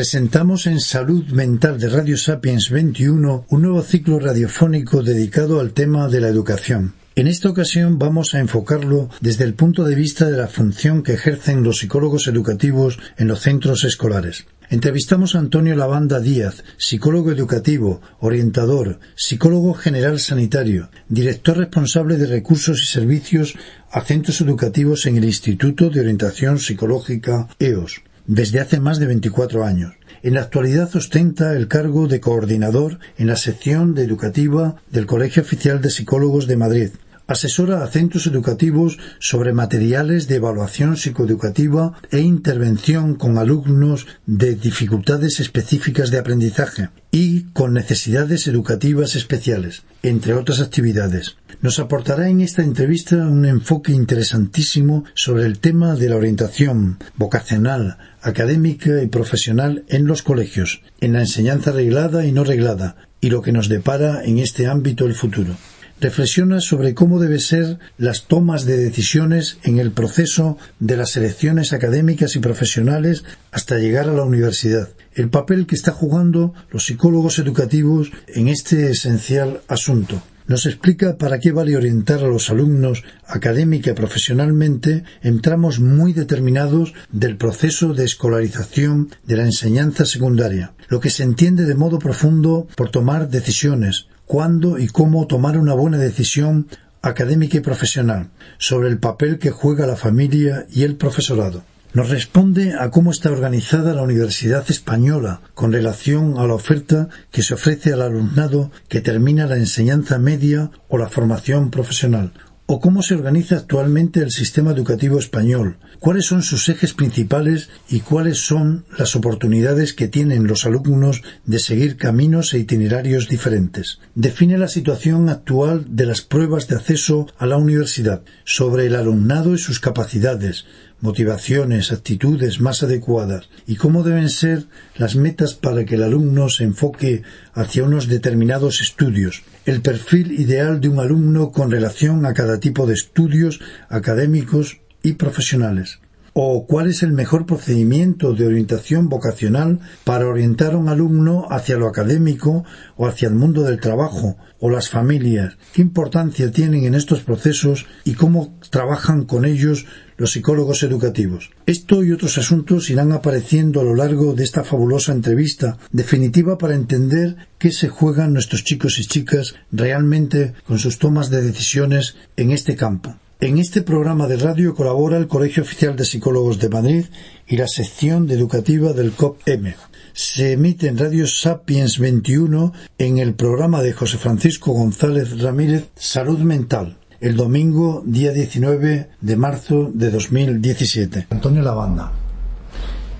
Presentamos en Salud Mental de Radio Sapiens 21 un nuevo ciclo radiofónico dedicado al tema de la educación. En esta ocasión vamos a enfocarlo desde el punto de vista de la función que ejercen los psicólogos educativos en los centros escolares. Entrevistamos a Antonio Lavanda Díaz, psicólogo educativo, orientador, psicólogo general sanitario, director responsable de recursos y servicios a centros educativos en el Instituto de Orientación Psicológica EOS, desde hace más de 24 años. En la actualidad ostenta el cargo de coordinador en la sección de educativa del Colegio Oficial de Psicólogos de Madrid, Asesora a centros educativos sobre materiales de evaluación psicoeducativa e intervención con alumnos de dificultades específicas de aprendizaje y con necesidades educativas especiales, entre otras actividades. Nos aportará en esta entrevista un enfoque interesantísimo sobre el tema de la orientación vocacional, académica y profesional en los colegios, en la enseñanza reglada y no reglada, y lo que nos depara en este ámbito el futuro reflexiona sobre cómo deben ser las tomas de decisiones en el proceso de las selecciones académicas y profesionales hasta llegar a la universidad, el papel que están jugando los psicólogos educativos en este esencial asunto. Nos explica para qué vale orientar a los alumnos académica profesionalmente en tramos muy determinados del proceso de escolarización de la enseñanza secundaria, lo que se entiende de modo profundo por tomar decisiones, cuándo y cómo tomar una buena decisión académica y profesional sobre el papel que juega la familia y el profesorado. Nos responde a cómo está organizada la Universidad Española con relación a la oferta que se ofrece al alumnado que termina la enseñanza media o la formación profesional, o cómo se organiza actualmente el sistema educativo español, cuáles son sus ejes principales y cuáles son las oportunidades que tienen los alumnos de seguir caminos e itinerarios diferentes. Define la situación actual de las pruebas de acceso a la universidad, sobre el alumnado y sus capacidades, motivaciones, actitudes más adecuadas y cómo deben ser las metas para que el alumno se enfoque hacia unos determinados estudios, el perfil ideal de un alumno con relación a cada tipo de estudios académicos y profesionales o cuál es el mejor procedimiento de orientación vocacional para orientar a un alumno hacia lo académico o hacia el mundo del trabajo o las familias, qué importancia tienen en estos procesos y cómo trabajan con ellos los psicólogos educativos. Esto y otros asuntos irán apareciendo a lo largo de esta fabulosa entrevista, definitiva para entender qué se juegan nuestros chicos y chicas realmente con sus tomas de decisiones en este campo. En este programa de radio colabora el Colegio Oficial de Psicólogos de Madrid y la sección de educativa del COP-M. Se emite en Radio Sapiens 21 en el programa de José Francisco González Ramírez Salud Mental, el domingo día 19 de marzo de 2017. Antonio Lavanda,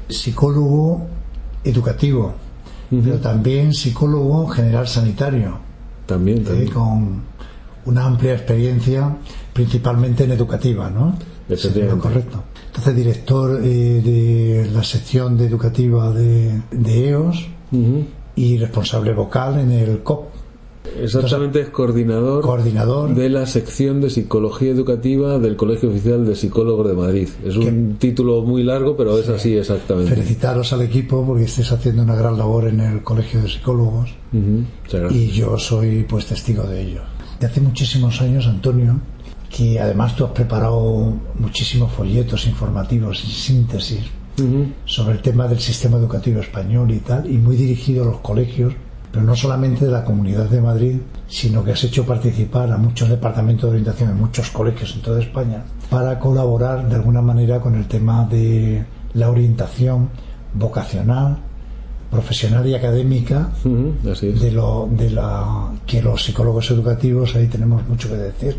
psicólogo educativo, pero también psicólogo general sanitario. También, también. Eh, con una amplia experiencia principalmente en educativa, ¿no? correcto. Entonces, director eh, de la sección de educativa de, EOS y responsable vocal en el COP. Exactamente, es coordinador, coordinador de la sección de psicología educativa del Colegio Oficial de Psicólogos de Madrid. Es un título muy largo, pero es así exactamente. Felicitaros al equipo porque estáis haciendo una gran labor en el Colegio de Psicólogos y yo soy pues testigo de ello. De hace muchísimos años, Antonio, que además tú has preparado muchísimos folletos informativos y síntesis sobre el tema del sistema educativo español y tal, y muy dirigido a los colegios, pero no solamente de la Comunidad de Madrid, sino que has hecho participar a muchos departamentos de orientación en muchos colegios en toda España para colaborar de alguna manera con el tema de la orientación vocacional, profesional y académica de lo de la que los psicólogos educativos ahí tenemos mucho que decir.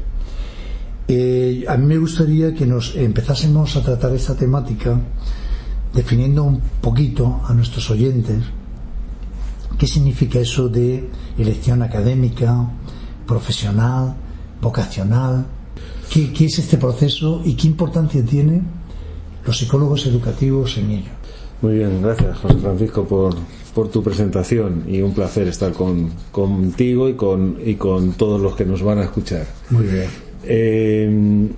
Eh, a mí me gustaría que nos empezásemos a tratar esta temática definiendo un poquito a nuestros oyentes qué significa eso de elección académica, profesional, vocacional, qué, es este proceso y qué importancia tienen los psicólogos educativos en ello. Muy bien, gracias José Francisco por, por tu presentación y un placer estar con, contigo y con, y con todos los que nos van a escuchar. Muy bien. Eh,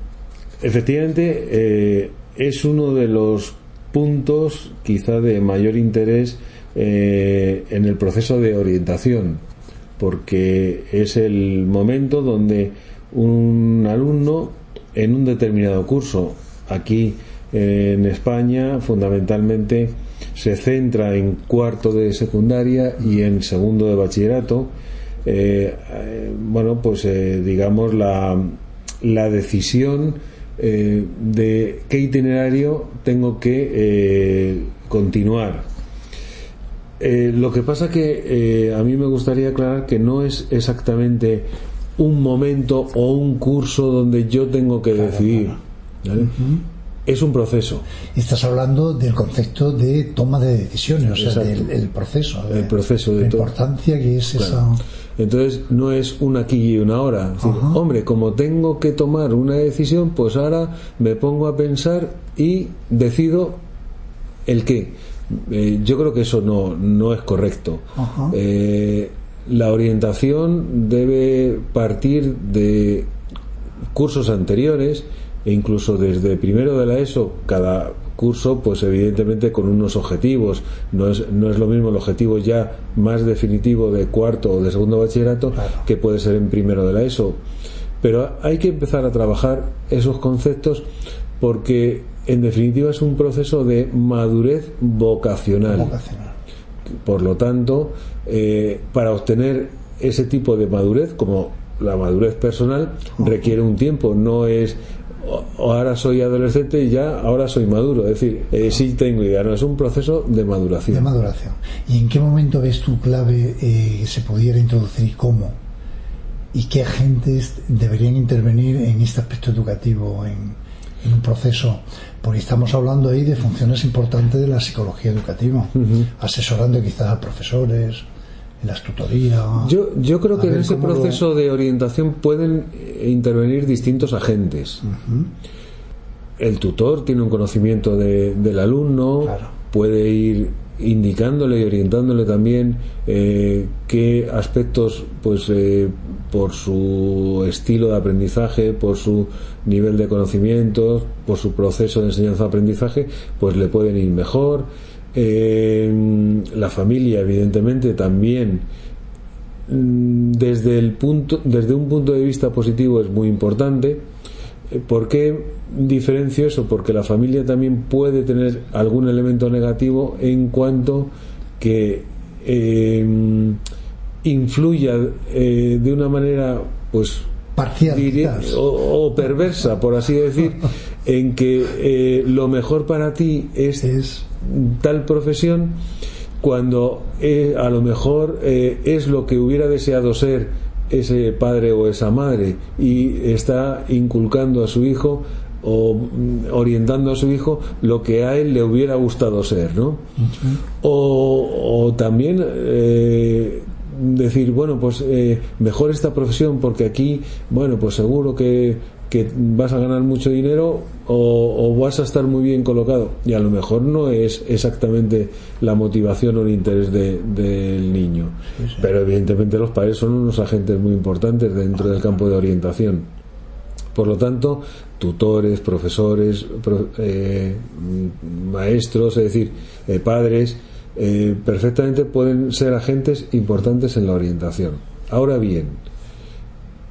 efectivamente, eh, es uno de los puntos quizá de mayor interés eh, en el proceso de orientación, porque es el momento donde un alumno en un determinado curso, aquí en España fundamentalmente se centra en cuarto de secundaria y en segundo de bachillerato, eh, eh, bueno, pues digamos la, la decisión de qué itinerario tengo que continuar eh, lo que pasa que eh, a mí me gustaría aclarar que no es exactamente un momento o un curso donde yo tengo que decidir. Es un proceso. Estás hablando del concepto de toma de decisiones, o sea, del el proceso. el proceso de la importancia que es esa. Entonces no es una aquí y una hora. hombre, como tengo que tomar una decisión, pues ahora me pongo a pensar y decido el qué. Eh, yo creo que eso no, no es correcto. Eh, la orientación debe partir de cursos anteriores e incluso desde primero de la ESO cada curso pues evidentemente con unos objetivos. No es, no es lo mismo el objetivo ya más definitivo de cuarto o de segundo bachillerato que puede ser en primero de la ESO. Pero hay que empezar a trabajar esos conceptos porque en definitiva es un proceso de madurez vocacional. Por lo tanto, eh, para obtener ese tipo de madurez, como la madurez personal, requiere un tiempo, no es ahora soy adolescente y ya ahora soy maduro. Es decir, eh, sí tengo idea, no, es un proceso de maduración. De maduración. ¿Y en qué momento ves tu clave eh, que se pudiera introducir y cómo? ¿Y qué agentes deberían intervenir en este aspecto educativo, en, en un proceso, porque estamos hablando ahí de funciones importantes de la psicología educativa, asesorando quizás a profesores, en las tutorías. Yo, yo creo que en ese proceso de orientación pueden eh, intervenir distintos agentes. El tutor tiene un conocimiento del alumno, puede ir indicándole y orientándole también eh, qué aspectos, pues eh, por su estilo de aprendizaje, por su nivel de conocimientos, por su proceso de enseñanza-aprendizaje, pues le pueden ir mejor. Eh, la familia, evidentemente, también mm, desde el punto, desde un punto de vista positivo es muy importante. ¿Por qué diferencio eso? Porque la familia también puede tener algún elemento negativo en cuanto que eh, influya eh, de una manera, pues, parcial o, perversa, por así decir, en que eh, lo mejor para ti es, es... tal profesión cuando a lo mejor es lo que hubiera deseado ser ese padre o esa madre y está inculcando a su hijo o mm, orientando a su hijo lo que a él le hubiera gustado ser, ¿no? o, también eh, decir, bueno, pues eh, mejor esta profesión porque aquí, bueno, pues seguro que, que vas a ganar mucho dinero o, vas a estar muy bien colocado. Y a lo mejor no es exactamente la motivación o el interés del niño. Pero evidentemente los padres son unos agentes muy importantes dentro del campo de orientación. Por lo tanto, tutores, profesores, eh, maestros, es decir, eh, padres, eh, perfectamente pueden ser agentes importantes en la orientación. Ahora bien,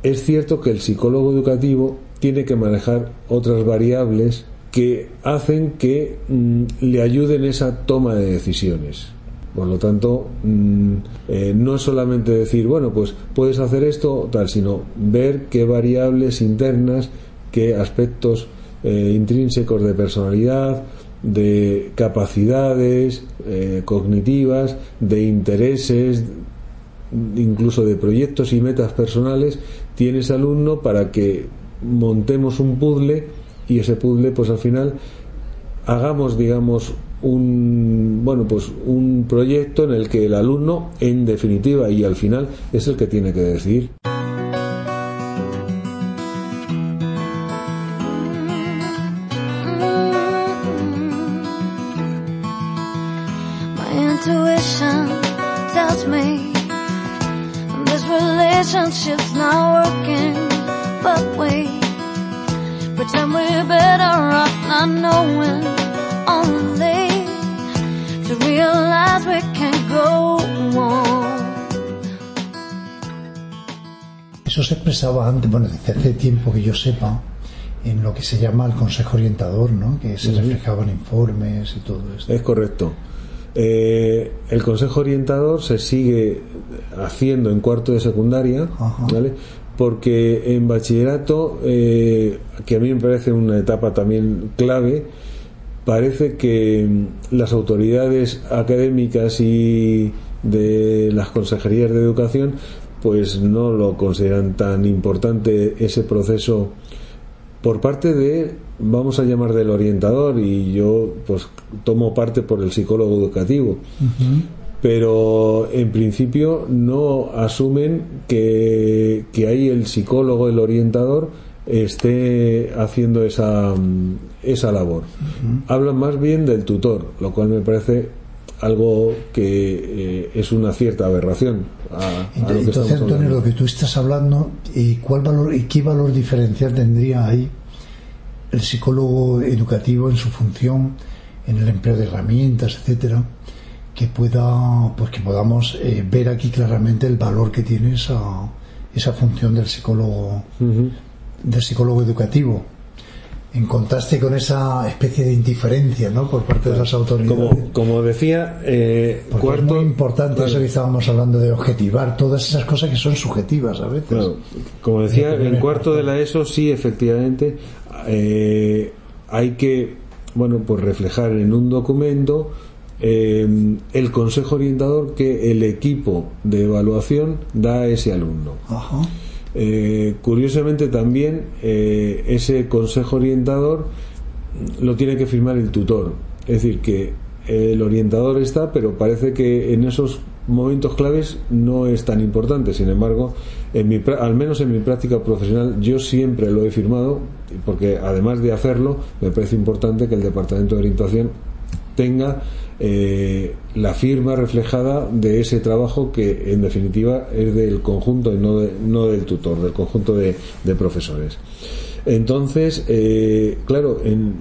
es cierto que el psicólogo educativo tiene que manejar otras variables que hacen que mm, le ayuden esa toma de decisiones. Por lo tanto, mm, no es solamente decir, bueno, pues puedes hacer esto, tal, sino ver qué variables internas, qué aspectos eh, intrínsecos de personalidad, de capacidades eh, cognitivas, de intereses, incluso de proyectos y metas personales, tiene ese alumno para que montemos un puzzle y ese puzzle pues al final hagamos digamos un bueno pues un proyecto en el que el alumno en definitiva y al final es el que tiene que decidir. Expresaba antes, bueno, desde hace tiempo que yo sepa, en lo que se llama el Consejo Orientador, ¿no? que se reflejaban informes y todo esto. Es correcto. Eh, el Consejo Orientador se sigue haciendo en cuarto de secundaria, ¿vale? porque en bachillerato, eh, que a mí me parece una etapa también clave, parece que las autoridades académicas y de las consejerías de educación pues no lo consideran tan importante ese proceso por parte de vamos a llamar del orientador y yo pues tomo parte por el psicólogo educativo. Pero en principio no asumen que, que ahí el psicólogo el orientador esté haciendo esa, esa labor. Hablan más bien del tutor lo cual me parece algo que eh, es una cierta aberración. A, entonces, Antonio, lo que tú estás hablando, ¿y cuál valor y qué valor diferencial tendría ahí el psicólogo educativo en su función, en el empleo de herramientas, etcétera, que pueda, pues que podamos eh, ver aquí claramente el valor que tiene esa, esa función del psicólogo, del psicólogo educativo? En contraste con esa especie de indiferencia ¿no? por parte de las autoridades. Como, decía, eh, es muy importante eso que estábamos hablando de objetivar todas esas cosas que son subjetivas a veces. como decía, en cuarto de la ESO sí, efectivamente, eh, hay que bueno pues reflejar en un documento eh, el consejo orientador que el equipo de evaluación da a ese alumno. Ajá. Eh, curiosamente también eh, ese consejo orientador lo tiene que firmar el tutor. Es decir, que el orientador está, pero parece que en esos momentos claves no es tan importante. Sin embargo, en mi, al menos en mi práctica profesional, yo siempre lo he firmado, porque además de hacerlo, me parece importante que el Departamento de Orientación tenga eh, la firma reflejada de ese trabajo que en definitiva es del conjunto y no, no del tutor, del conjunto de, profesores. Entonces, eh, claro, en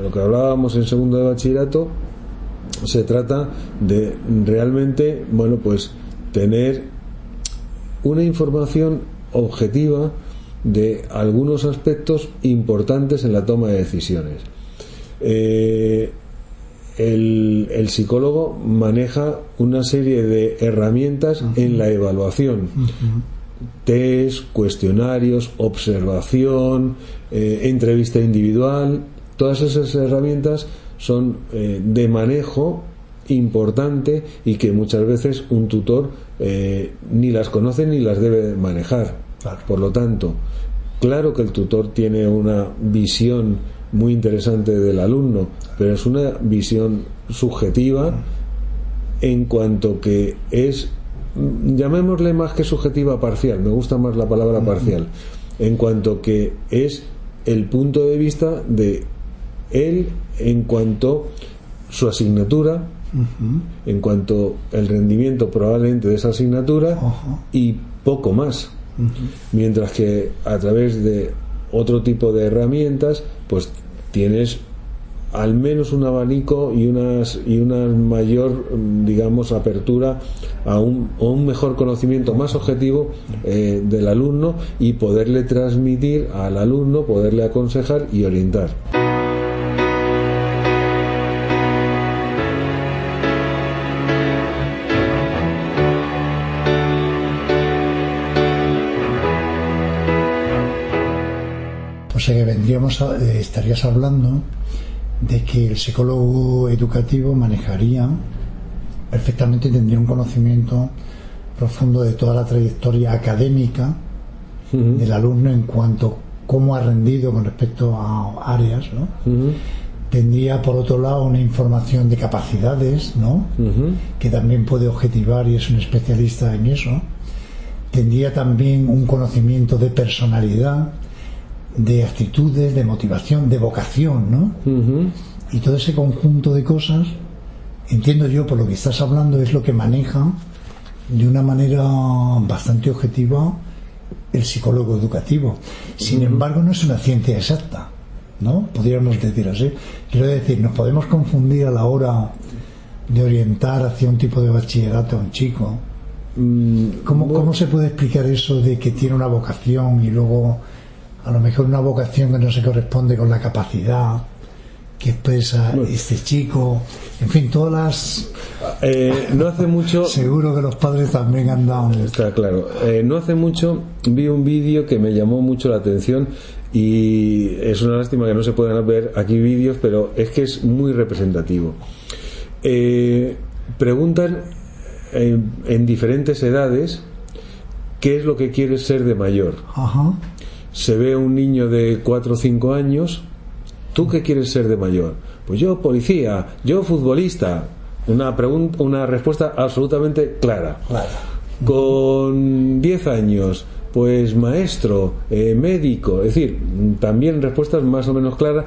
lo que hablábamos en segundo de bachillerato, se trata de realmente, bueno, pues tener una información objetiva de algunos aspectos importantes en la toma de decisiones. Eh, el, psicólogo maneja una serie de herramientas en la evaluación. Test, cuestionarios, observación, eh, entrevista individual, todas esas herramientas son eh, de manejo importante y que muchas veces un tutor eh, ni las conoce ni las debe manejar. Por lo tanto, claro que el tutor tiene una visión muy interesante del alumno, pero es una visión subjetiva en cuanto que es, llamémosle más que subjetiva parcial, me gusta más la palabra parcial, en cuanto que es el punto de vista de él en cuanto su asignatura, en cuanto el rendimiento probablemente de esa asignatura y poco más. Mientras que a través de otro tipo de herramientas, pues tienes al menos un abanico y unas y una mayor digamos apertura a un, un mejor conocimiento más objetivo eh, del alumno y poderle transmitir al alumno poderle aconsejar y orientar sea que vendríamos eh, estarías hablando de que el psicólogo educativo manejaría perfectamente, tendría un conocimiento profundo de toda la trayectoria académica del alumno en cuanto cómo ha rendido con respecto a áreas, ¿no? Tendría por otro lado una información de capacidades, ¿no? Que también puede objetivar y es un especialista en eso. Tendría también un conocimiento de personalidad, de actitudes, de motivación, de vocación, ¿no? Y todo ese conjunto de cosas, entiendo yo por lo que estás hablando, es lo que maneja de una manera bastante objetiva el psicólogo educativo. Sin embargo, no es una ciencia exacta, ¿no? Podríamos decir así. Quiero decir, nos podemos confundir a la hora de orientar hacia un tipo de bachillerato a un chico. Mm, ¿Cómo, ¿Cómo se puede explicar eso de que tiene una vocación y luego a lo mejor una vocación que no se corresponde con la capacidad que expresa este chico? En fin, todas las... Eh, no hace mucho... Seguro que los padres también han dado... Está claro. Eh, no hace mucho vi un vídeo que me llamó mucho la atención y es una lástima que no se puedan ver aquí vídeos, pero es que es muy representativo. Eh, preguntan en, diferentes edades qué es lo que quieres ser de mayor. Se ve un niño de 4 o 5 años, ¿tú qué quieres ser de mayor? Pues yo policía, yo futbolista. Una, pregunta, una respuesta absolutamente clara. Con 10 años, pues maestro, eh, médico, es decir, también respuestas más o menos claras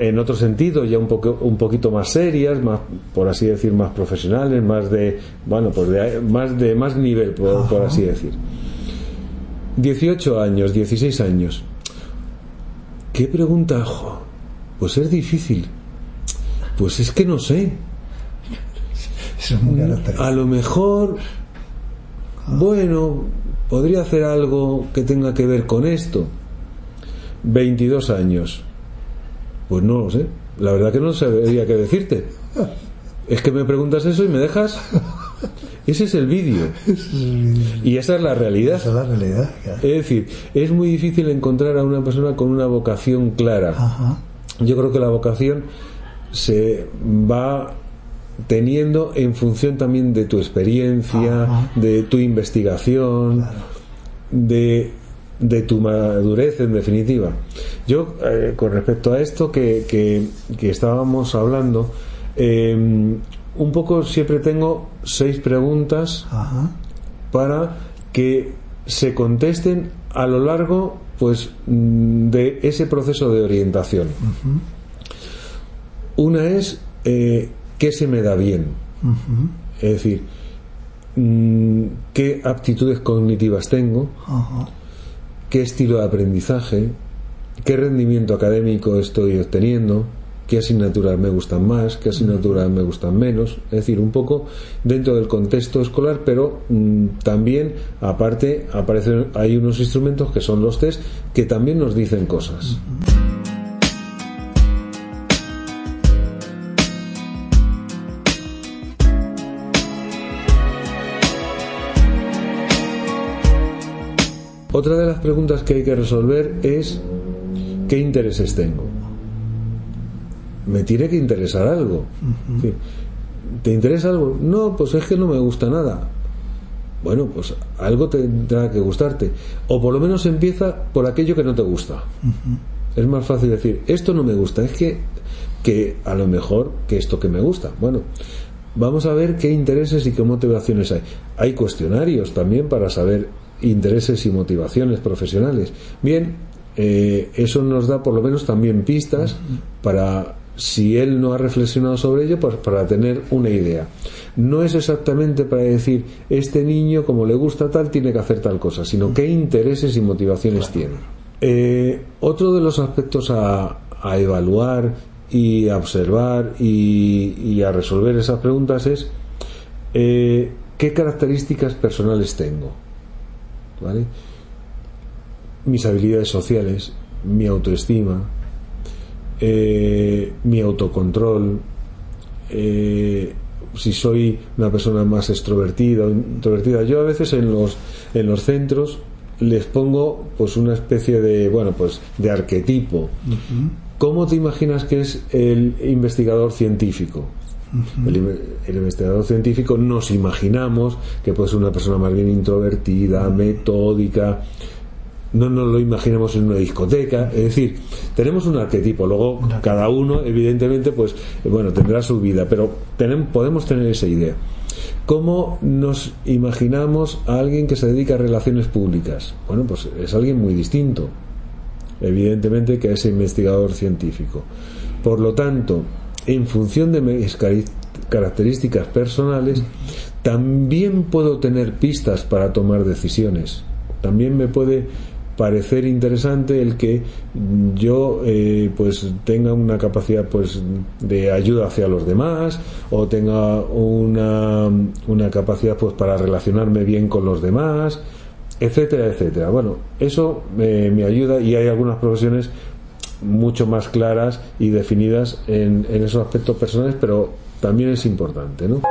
en otro sentido ya un poco un poquito más serias más por así decir más profesionales más de bueno pues de más de más nivel por, así decir 18 años 16 años. Qué pregunta pues es difícil. Pues es que no sé. A lo mejor bueno podría hacer algo que tenga que ver con esto. 22 años. Pues no lo sé. La verdad que no sabría qué decirte. Es que me preguntas eso y me dejas. Ese es el vídeo. Y esa es la realidad. Esa es la realidad. Es decir, es muy difícil encontrar a una persona con una vocación clara. Yo creo que la vocación se va teniendo en función también de tu experiencia, de tu investigación, de de tu madurez en definitiva. Yo, eh, con respecto a esto que, que, estábamos hablando, em, un poco siempre tengo seis preguntas para que se contesten a lo largo pues mm, de ese proceso de orientación. Una es eh, qué se me da bien. Es decir, mm, qué aptitudes cognitivas tengo qué estilo de aprendizaje, qué rendimiento académico estoy obteniendo, qué asignaturas me gustan más, qué asignaturas me gustan menos, es decir, un poco dentro del contexto escolar, pero mm, también aparte aparecen hay unos instrumentos que son los test que también nos dicen cosas. Otra de las preguntas que hay que resolver es ¿qué intereses tengo? Me tiene que interesar algo. ¿Te interesa algo? No, pues es que no me gusta nada. Bueno, pues algo tendrá que gustarte. O por lo menos empieza por aquello que no te gusta. Es más fácil decir, esto no me gusta, es que, que a lo mejor que esto que me gusta. Bueno, vamos a ver qué intereses y qué motivaciones hay. Hay cuestionarios también para saber intereses y motivaciones profesionales. Bien, eh, eso nos da por lo menos también pistas para, si él no ha reflexionado sobre ello, pues para tener una idea. No es exactamente para decir, este niño, como le gusta tal, tiene que hacer tal cosa, sino qué intereses y motivaciones tiene. Eh, otro de los aspectos a, evaluar y a observar y, a resolver esas preguntas es eh, qué características personales tengo mis habilidades sociales, mi autoestima, eh, mi autocontrol, eh, si soy una persona más extrovertida o introvertida. Yo a veces en los, en los centros les pongo pues una especie de, bueno, pues de arquetipo. ¿Cómo te imaginas que es el investigador científico? el, investigador científico nos imaginamos que puede ser una persona más bien introvertida, metódica, no nos lo imaginamos en una discoteca, es decir, tenemos un arquetipo, luego cada uno evidentemente pues bueno, tendrá su vida, pero tenemos, podemos tener esa idea. ¿Cómo nos imaginamos a alguien que se dedica a relaciones públicas? Bueno, pues es alguien muy distinto, evidentemente, que ese investigador científico. Por lo tanto, en función de mis características personales, también puedo tener pistas para tomar decisiones. También me puede parecer interesante el que yo eh, pues tenga una capacidad pues de ayuda hacia los demás o tenga una, una capacidad pues para relacionarme bien con los demás etcétera etcétera bueno eso me ayuda y hay algunas profesiones mucho más claras y definidas en, en esos aspectos personales pero también es importante ¿no?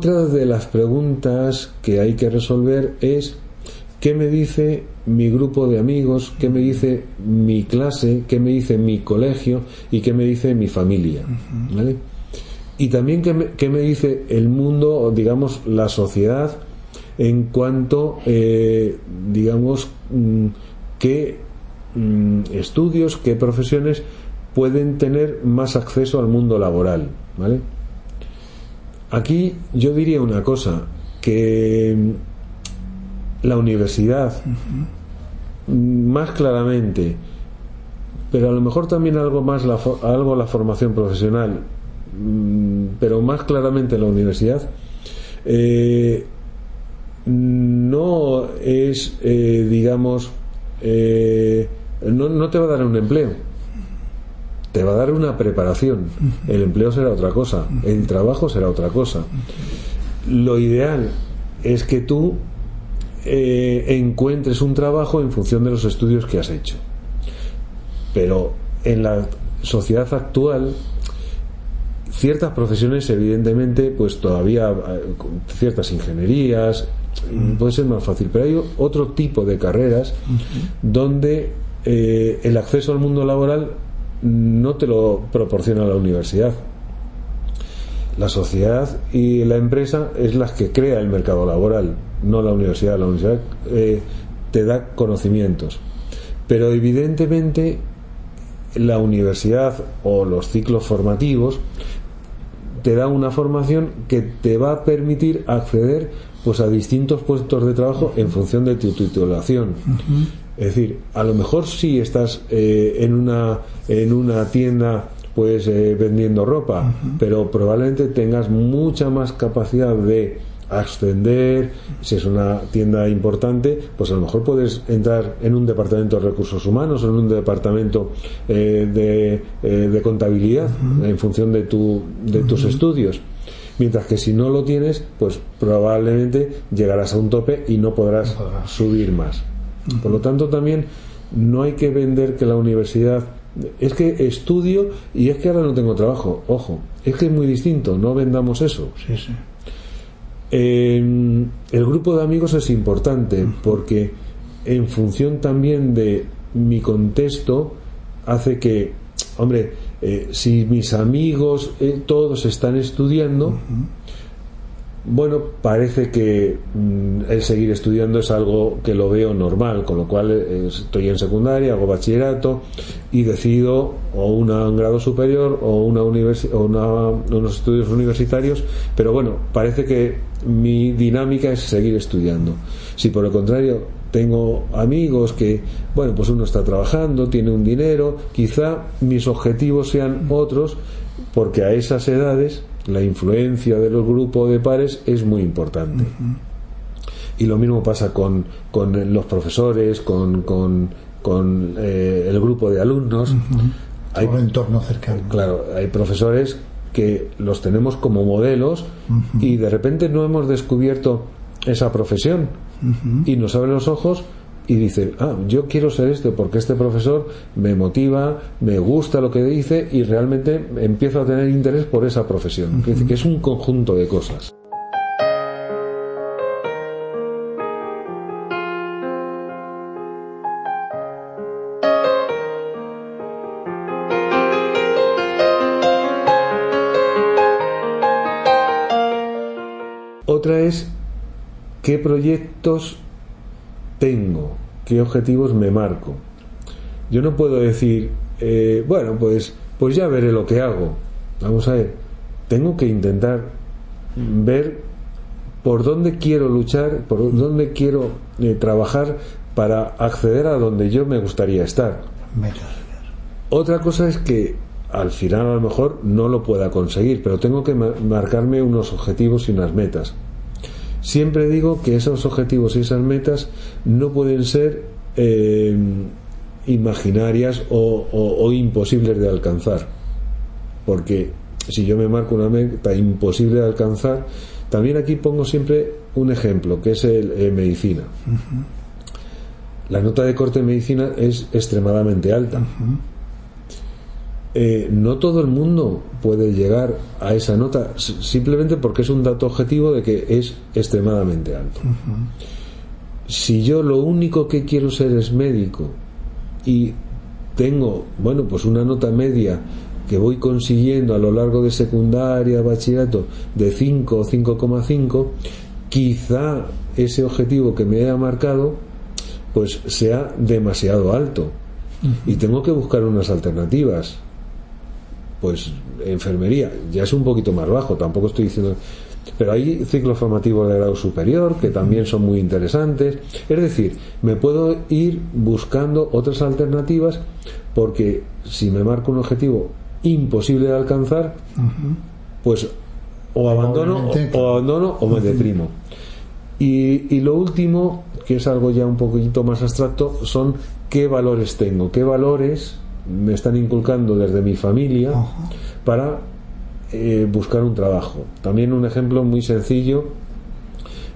Otra de las preguntas que hay que resolver es qué me dice mi grupo de amigos, qué me dice mi clase, qué me dice mi colegio y qué me dice mi familia. Y también qué me, dice el mundo, digamos, la sociedad en cuanto, eh, digamos, mm, qué mm, estudios, qué profesiones pueden tener más acceso al mundo laboral. ¿vale? Aquí yo diría una cosa, que la universidad, más claramente, pero a lo mejor también algo más la, algo la formación profesional, mm, pero más claramente la universidad, eh, no es, eh, digamos, eh, no, no te va a dar un empleo te va a dar una preparación. El empleo será otra cosa, el trabajo será otra cosa. Lo ideal es que tú eh, encuentres un trabajo en función de los estudios que has hecho. Pero en la sociedad actual, ciertas profesiones, evidentemente, pues todavía eh, ciertas ingenierías, puede ser más fácil, pero hay otro tipo de carreras donde eh, el acceso al mundo laboral no te lo proporciona la universidad. La sociedad y la empresa es la que crea el mercado laboral, no la universidad. La universidad eh, te da conocimientos. Pero evidentemente la universidad o los ciclos formativos te da una formación que te va a permitir acceder pues a distintos puestos de trabajo en función de tu titulación. Es decir, a lo mejor si estás eh, en, una, en una tienda pues eh, vendiendo ropa, pero probablemente tengas mucha más capacidad de ascender, si es una tienda importante, pues a lo mejor puedes entrar en un departamento de recursos humanos o en un departamento eh, de, contabilidad en función de, tu, de tus estudios. Mientras que si no lo tienes, pues probablemente llegarás a un tope y no podrás. subir más. Por lo tanto, también no hay que vender que la universidad es que estudio y es que ahora no tengo trabajo. Ojo, es que es muy distinto, no vendamos eso. Sí, sí. el grupo de amigos es importante porque en función también de mi contexto hace que, hombre, eh, si mis amigos eh, todos están estudiando, bueno, parece que mm, el seguir estudiando es algo que lo veo normal, con lo cual eh, estoy en secundaria, hago bachillerato y decido o un grado superior o, una o unos estudios universitarios, pero bueno, parece que mi dinámica es seguir estudiando. Si por el contrario tengo amigos que, bueno, pues uno está trabajando, tiene un dinero, quizá mis objetivos sean otros, porque a esas edades la influencia de los grupos de pares es muy importante. Y lo mismo pasa con, con los profesores, con, con, con eh, el grupo de alumnos. Hay un entorno cercano. Claro, hay profesores que los tenemos como modelos y de repente no hemos descubierto esa profesión y nos abren los ojos y dice, ah, yo quiero ser este porque este profesor me motiva, me gusta lo que dice y realmente empiezo a tener interés por esa profesión. que es un conjunto de cosas. Otra es qué proyectos tengo, qué objetivos me marco. Yo no puedo decir, eh, bueno, pues, pues ya veré lo que hago. Vamos a ver, tengo que intentar ver por dónde quiero luchar, por dónde quiero eh, trabajar para acceder a donde yo me gustaría estar. Otra cosa es que al final a lo mejor no lo pueda conseguir, pero tengo que marcarme unos objetivos y unas metas. Siempre digo que esos objetivos y esas metas no pueden ser eh, imaginarias o, imposibles de alcanzar. Porque si yo me marco una meta imposible de alcanzar, también aquí pongo siempre un ejemplo, que es el eh, medicina. La nota de corte en medicina es extremadamente alta. Eh, no todo el mundo puede llegar a esa nota simplemente porque es un dato objetivo de que es extremadamente alto. Si yo lo único que quiero ser es médico y tengo, bueno, pues una nota media que voy consiguiendo a lo largo de secundaria, bachillerato, de 5 o 5,5, quizá ese objetivo que me haya marcado, pues sea demasiado alto. Y tengo que buscar unas alternativas pues enfermería ya es un poquito más bajo, tampoco estoy diciendo pero hay ciclos formativos de grado superior que también son muy interesantes. Es decir, me puedo ir buscando otras alternativas porque si me marco un objetivo imposible de alcanzar, pues o abandono o, abandono o me deprimo. Y, y, lo último, que es algo ya un poquito más abstracto, son qué valores tengo, qué valores me están inculcando desde mi familia para eh, buscar un trabajo. También un ejemplo muy sencillo,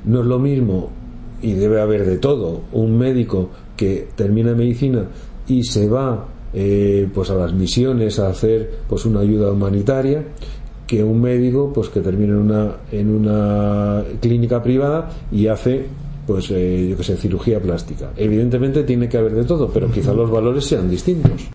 no es lo mismo, y debe haber de todo, un médico que termina medicina y se va eh, pues a las misiones a hacer pues una ayuda humanitaria que un médico pues que termina en una en una clínica privada y hace pues eh, yo que sé cirugía plástica. Evidentemente tiene que haber de todo pero quizá los valores sean distintos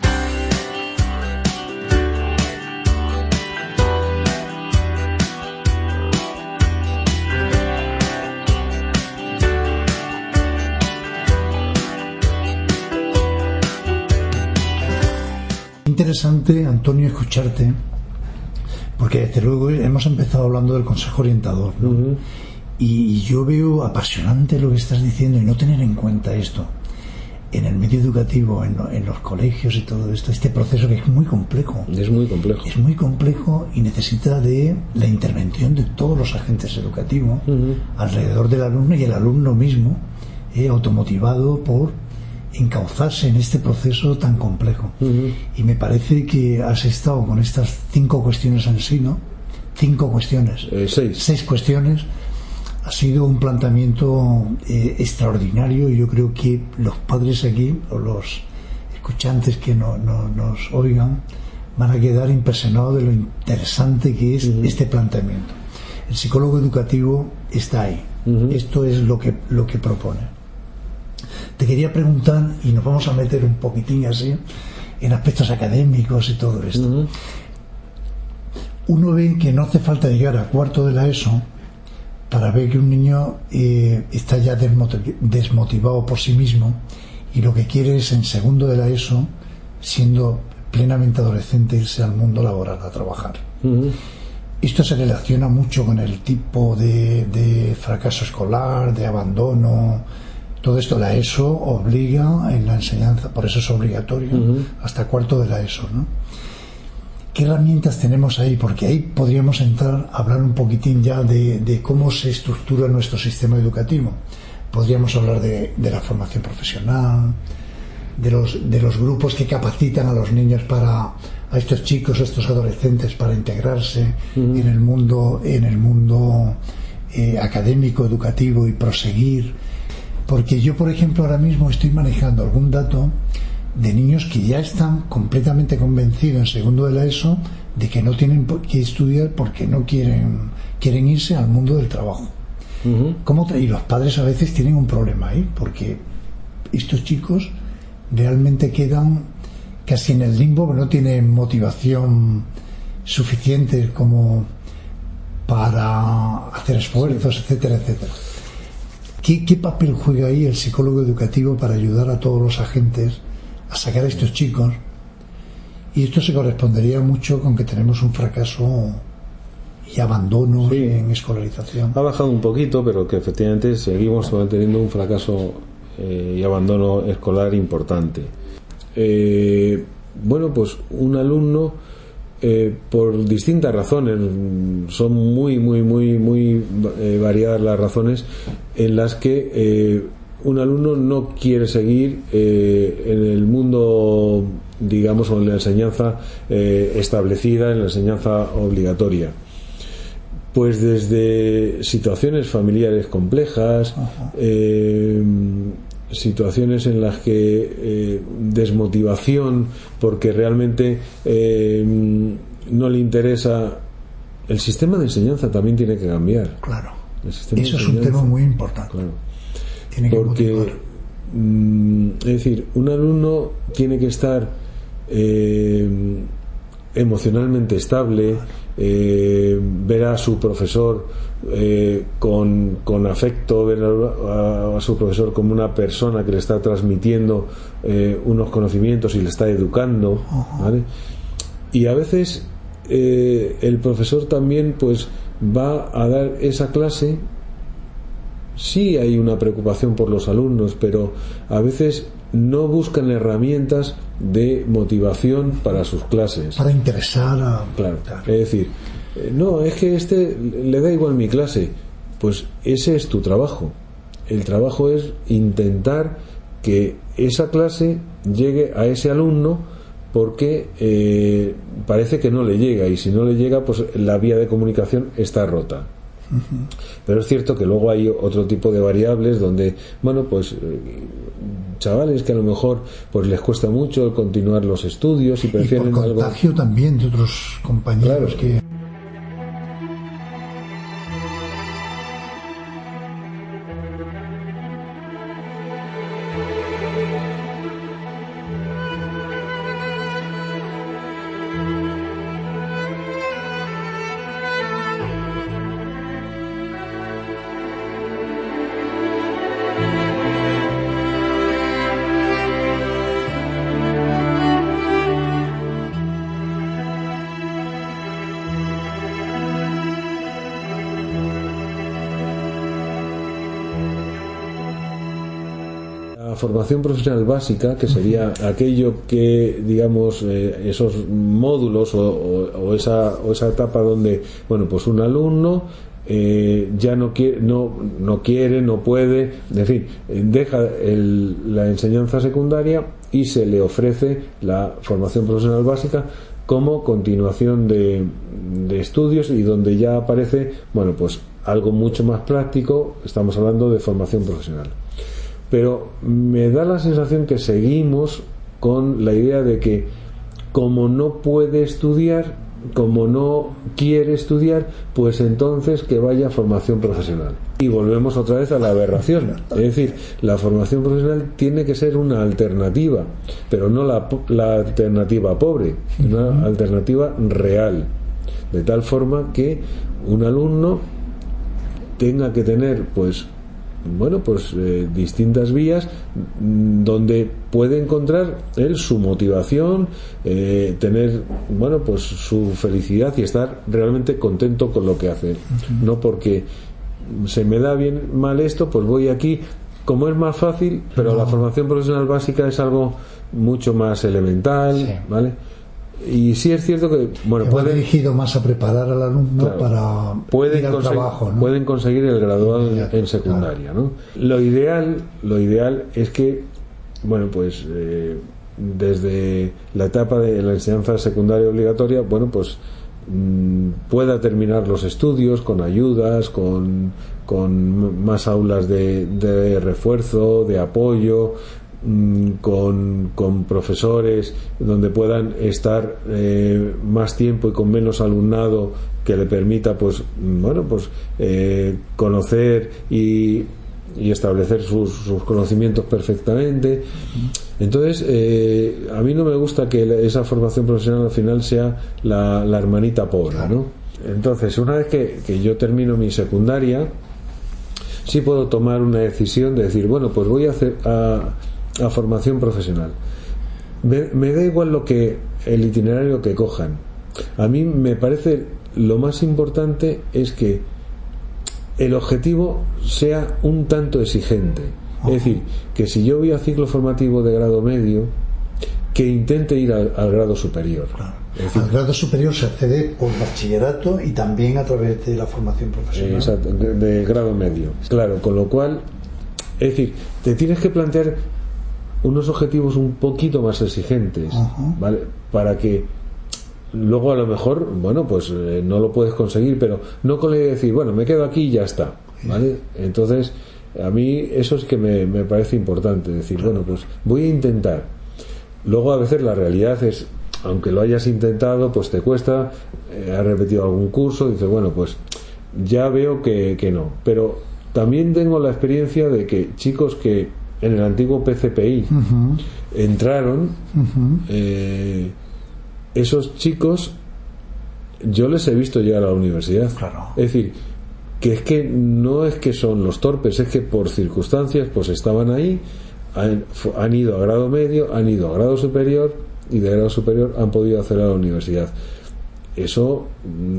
interesante, Antonio, escucharte, porque desde luego hemos empezado hablando del Consejo Orientador, y, yo veo apasionante lo que estás diciendo y no tener en cuenta esto en el medio educativo, en, los colegios y todo esto, este proceso que es muy complejo. Es muy complejo. Es muy complejo y necesita de la intervención de todos los agentes educativos alrededor del alumno y el alumno mismo, eh, automotivado por encauzarse en este proceso tan complejo. Y me parece que has estado con estas cinco cuestiones en sí, ¿no? Cinco cuestiones. Eh, seis. Seis cuestiones. Ha sido un planteamiento eh, extraordinario y yo creo que los padres aquí, o los escuchantes que no, nos oigan, van a quedar impresionados de lo interesante que es este planteamiento. El psicólogo educativo está ahí. Esto es lo que, lo que propone. Te quería preguntar, y nos vamos a meter un poquitín así, en aspectos académicos y todo esto. Uno ve que no hace falta llegar a cuarto de la ESO para ver que un niño eh, está ya desmotivado por sí mismo y lo que quiere es en segundo de la ESO, siendo plenamente adolescente, irse al mundo laboral a trabajar. Esto se relaciona mucho con el tipo de fracaso escolar, de abandono, todo esto la ESO obliga en la enseñanza, por eso es obligatorio, hasta cuarto de la ESO, ¿no? ¿Qué herramientas tenemos ahí? Porque ahí podríamos entrar a hablar un poquitín ya de, cómo se estructura nuestro sistema educativo. Podríamos hablar de, la formación profesional, de los, de los grupos que capacitan a los niños para, a estos chicos, a estos adolescentes para integrarse en el mundo, en el mundo eh, académico, educativo y proseguir porque yo, por ejemplo, ahora mismo estoy manejando algún dato de niños que ya están completamente convencidos en segundo de la ESO de que no tienen que estudiar porque no quieren, quieren irse al mundo del trabajo. y los padres a veces tienen un problema ahí, porque estos chicos realmente quedan casi en el limbo, no tienen motivación suficiente como para hacer esfuerzos, etcétera, etcétera. ¿Qué, papel juega ahí el psicólogo educativo para ayudar a todos los agentes a sacar a estos chicos? Y esto se correspondería mucho con que tenemos un fracaso y abandono en escolarización. Ha bajado un poquito, pero que efectivamente seguimos teniendo un fracaso eh, y abandono escolar importante. Eh, bueno, pues un alumno eh, por distintas razones, son muy, muy, muy, muy eh, variadas las razones en las que eh, un alumno no quiere seguir en el mundo, digamos, o en la enseñanza establecida, en la enseñanza obligatoria. Pues desde situaciones familiares complejas, situaciones en las que eh, desmotivación porque realmente eh, no le interesa el sistema de enseñanza también tiene que cambiar. Claro. Eso es un tema muy importante. porque mm, es decir un alumno tiene que estar eh, emocionalmente estable ver a su profesor eh, con, con, afecto, ver a, su profesor como una persona que le está transmitiendo eh, unos conocimientos y le está educando. Y a veces eh, el profesor también pues va a dar esa clase. Sí hay una preocupación por los alumnos, pero a veces no buscan herramientas de motivación para sus clases. Para interesar a... Claro. Es decir, eh, no, es que este le da igual mi clase. Pues ese es tu trabajo. El trabajo es intentar que esa clase llegue a ese alumno porque eh, parece que no le llega y si no le llega pues la vía de comunicación está rota. Pero es cierto que luego hay otro tipo de variables donde, bueno, pues eh, chavales que a lo mejor pues les cuesta mucho continuar los estudios y prefieren y por contagio también de otros compañeros que formación profesional básica, que sería aquello que, digamos, eh, esos módulos o, esa, o esa etapa donde, bueno, pues un alumno eh, ya no quiere, no, no quiere, no puede, en fin, deja la enseñanza secundaria y se le ofrece la formación profesional básica como continuación de, de estudios y donde ya aparece, bueno, pues algo mucho más práctico, estamos hablando de formación profesional pero me da la sensación que seguimos con la idea de que como no puede estudiar, como no quiere estudiar, pues entonces que vaya a formación profesional. Y volvemos otra vez a la aberración. Es decir, la formación profesional tiene que ser una alternativa, pero no la, la alternativa pobre, una alternativa real. De tal forma que un alumno tenga que tener pues bueno, pues eh, distintas vías mm, donde puede encontrar él su motivación, eh, tener, bueno, pues su felicidad y estar realmente contento con lo que hace. No porque se me da bien mal esto, pues voy aquí. Como es más fácil, pero la formación profesional básica es algo mucho más elemental, ¿vale? Y sí es cierto que bueno puede dirigido más a preparar al alumno para pueden ir trabajo pueden conseguir el graduado en, secundaria ¿no? lo ideal lo ideal es que bueno pues eh, desde la etapa de la enseñanza secundaria obligatoria bueno pues mm, pueda terminar los estudios con ayudas con, con más aulas de, de refuerzo de apoyo con, con, profesores donde puedan estar eh, más tiempo y con menos alumnado que le permita pues mm, bueno pues eh, conocer y, y establecer sus, sus, conocimientos perfectamente entonces eh, a mí no me gusta que esa formación profesional al final sea la, la hermanita pobre ¿no? entonces una vez que, que yo termino mi secundaria sí puedo tomar una decisión de decir bueno pues voy a hacer a a formación profesional. Me, da igual lo que el itinerario que cojan. A mí me parece lo más importante es que el objetivo sea un tanto exigente. Es decir, que si yo voy a ciclo formativo de grado medio, que intente ir al, grado superior. al grado superior se accede por bachillerato y también a través de la formación profesional. Exacto, de, grado medio. Claro, con lo cual, es decir, te tienes que plantear unos objetivos un poquito más exigentes, ¿vale? Para que luego a lo mejor, bueno, pues eh, no lo puedes conseguir, pero no con la idea de decir, bueno, me quedo aquí y ya está, ¿vale? Entonces, a mí eso es que me, me parece importante, decir, bueno, pues voy a intentar. Luego a veces la realidad es, aunque lo hayas intentado, pues te cuesta, eh, has repetido algún curso, dices, bueno, pues ya veo que, que no. Pero también tengo la experiencia de que chicos que en el antiguo PCPI entraron, eh, esos chicos yo les he visto llegar a la universidad. Es decir, que es que no es que son los torpes, es que por circunstancias pues estaban ahí, han, han ido a grado medio, han ido a grado superior y de grado superior han podido hacer a la universidad eso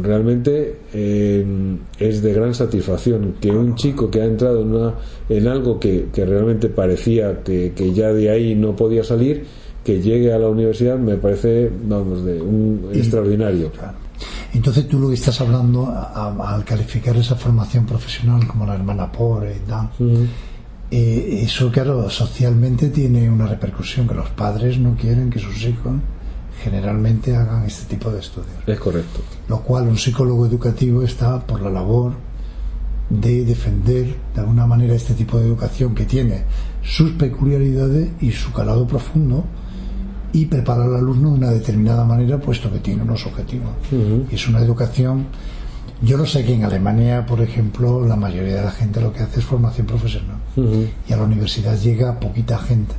realmente eh, es de gran satisfacción que un chico que ha entrado en, una, en algo que, realmente parecía que, ya de ahí no podía salir que llegue a la universidad me parece vamos de un extraordinario. entonces tú lo que estás hablando al calificar esa formación profesional como la hermana pobre eh, eso claro socialmente tiene una repercusión que los padres no quieren que sus hijos generalmente hagan este tipo de estudios. Es correcto. Lo cual un psicólogo educativo está por la labor de defender de alguna manera este tipo de educación que tiene sus peculiaridades y su calado profundo y preparar al alumno de una determinada manera puesto que tiene unos objetivos. Y es una educación, yo lo sé que en Alemania, por ejemplo, la mayoría de la gente lo que hace es formación profesional y a la universidad llega poquita gente.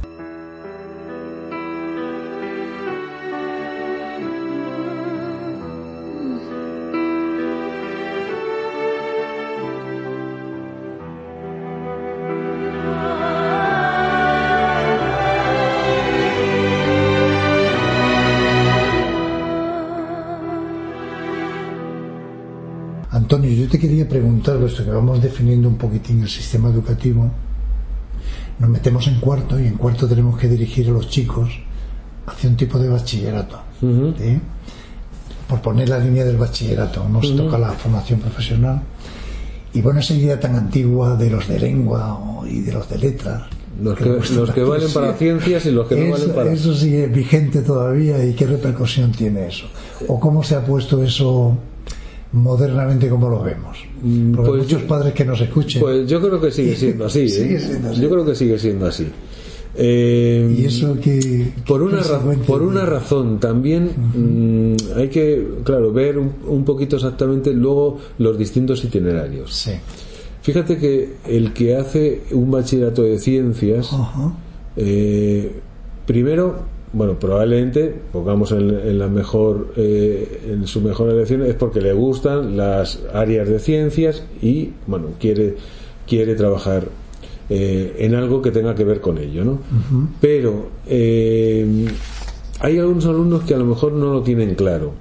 Puesto que vamos definiendo un poquitín el sistema educativo, nos metemos en cuarto y en cuarto tenemos que dirigir a los chicos hacia un tipo de bachillerato. Por poner la línea del bachillerato, nos toca la formación profesional. Y bueno, esa idea tan antigua de los de lengua y de los de letras. Los que, los que valen para ciencias y los que no valen para. Eso sigue vigente todavía y qué repercusión tiene eso. ¿O cómo se ha puesto eso modernamente como lo vemos. Mm, Porque pues muchos padres que nos escuchen. Pues yo creo que sigue siendo así. ¿eh? Yo creo que sigue siendo así. Eh, y eso que por una por una razón también mm, hay que claro ver un, poquito exactamente luego los distintos itinerarios fíjate que el que hace un bachillerato de ciencias eh, primero bueno, probablemente, pongamos en, la mejor, eh, en su mejor elección, es porque le gustan las áreas de ciencias y, bueno, quiere, quiere trabajar eh, en algo que tenga que ver con ello, ¿no? Pero eh, hay algunos alumnos que a lo mejor no lo tienen claro.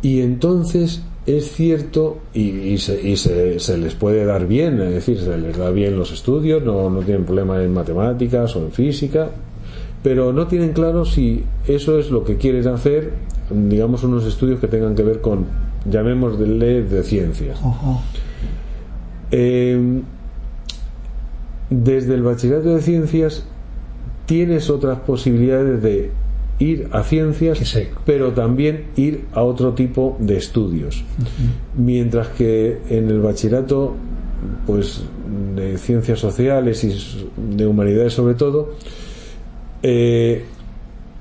Y entonces es cierto y, se, y se, se, les puede dar bien, es decir, se les da bien los estudios, no, no tienen problema en matemáticas o en física, pero no tienen claro si eso es lo que quieren hacer, digamos, unos estudios que tengan que ver con, llamémosle, de ciencias. Eh, desde el bachillerato de ciencias tienes otras posibilidades de ir a ciencias, pero también ir a otro tipo de estudios. Mientras que en el bachillerato, pues de ciencias sociales y de humanidades sobre todo, eh,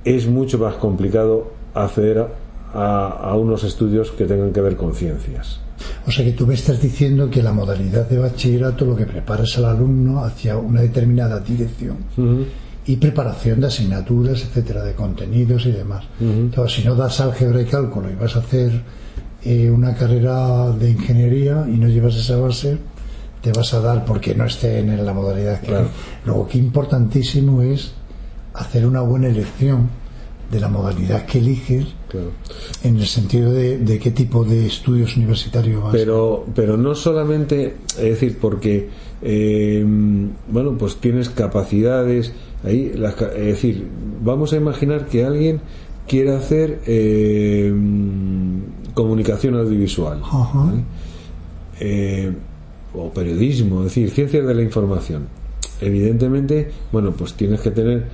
es mucho más complicado acceder a, unos estudios que tengan que ver con ciencias. O sea que tú me estás diciendo que la modalidad de bachillerato lo que preparas al alumno hacia una determinada dirección y preparación de asignaturas, etcétera, de contenidos y demás. si no das álgebra y cálculo y vas a hacer eh, una carrera de ingeniería y no llevas esa base, te vas a dar porque no esté en la modalidad que Luego, que importantísimo es hacer una buena elección de la modalidad que eliges en el sentido de, qué tipo de estudios universitarios vas. Pero pero no solamente es decir porque eh, bueno pues tienes capacidades Ahí, es decir, vamos a imaginar que alguien quiere hacer eh, comunicación audiovisual eh, o periodismo, es decir, ciencias de la información. Evidentemente, bueno, pues tienes que tener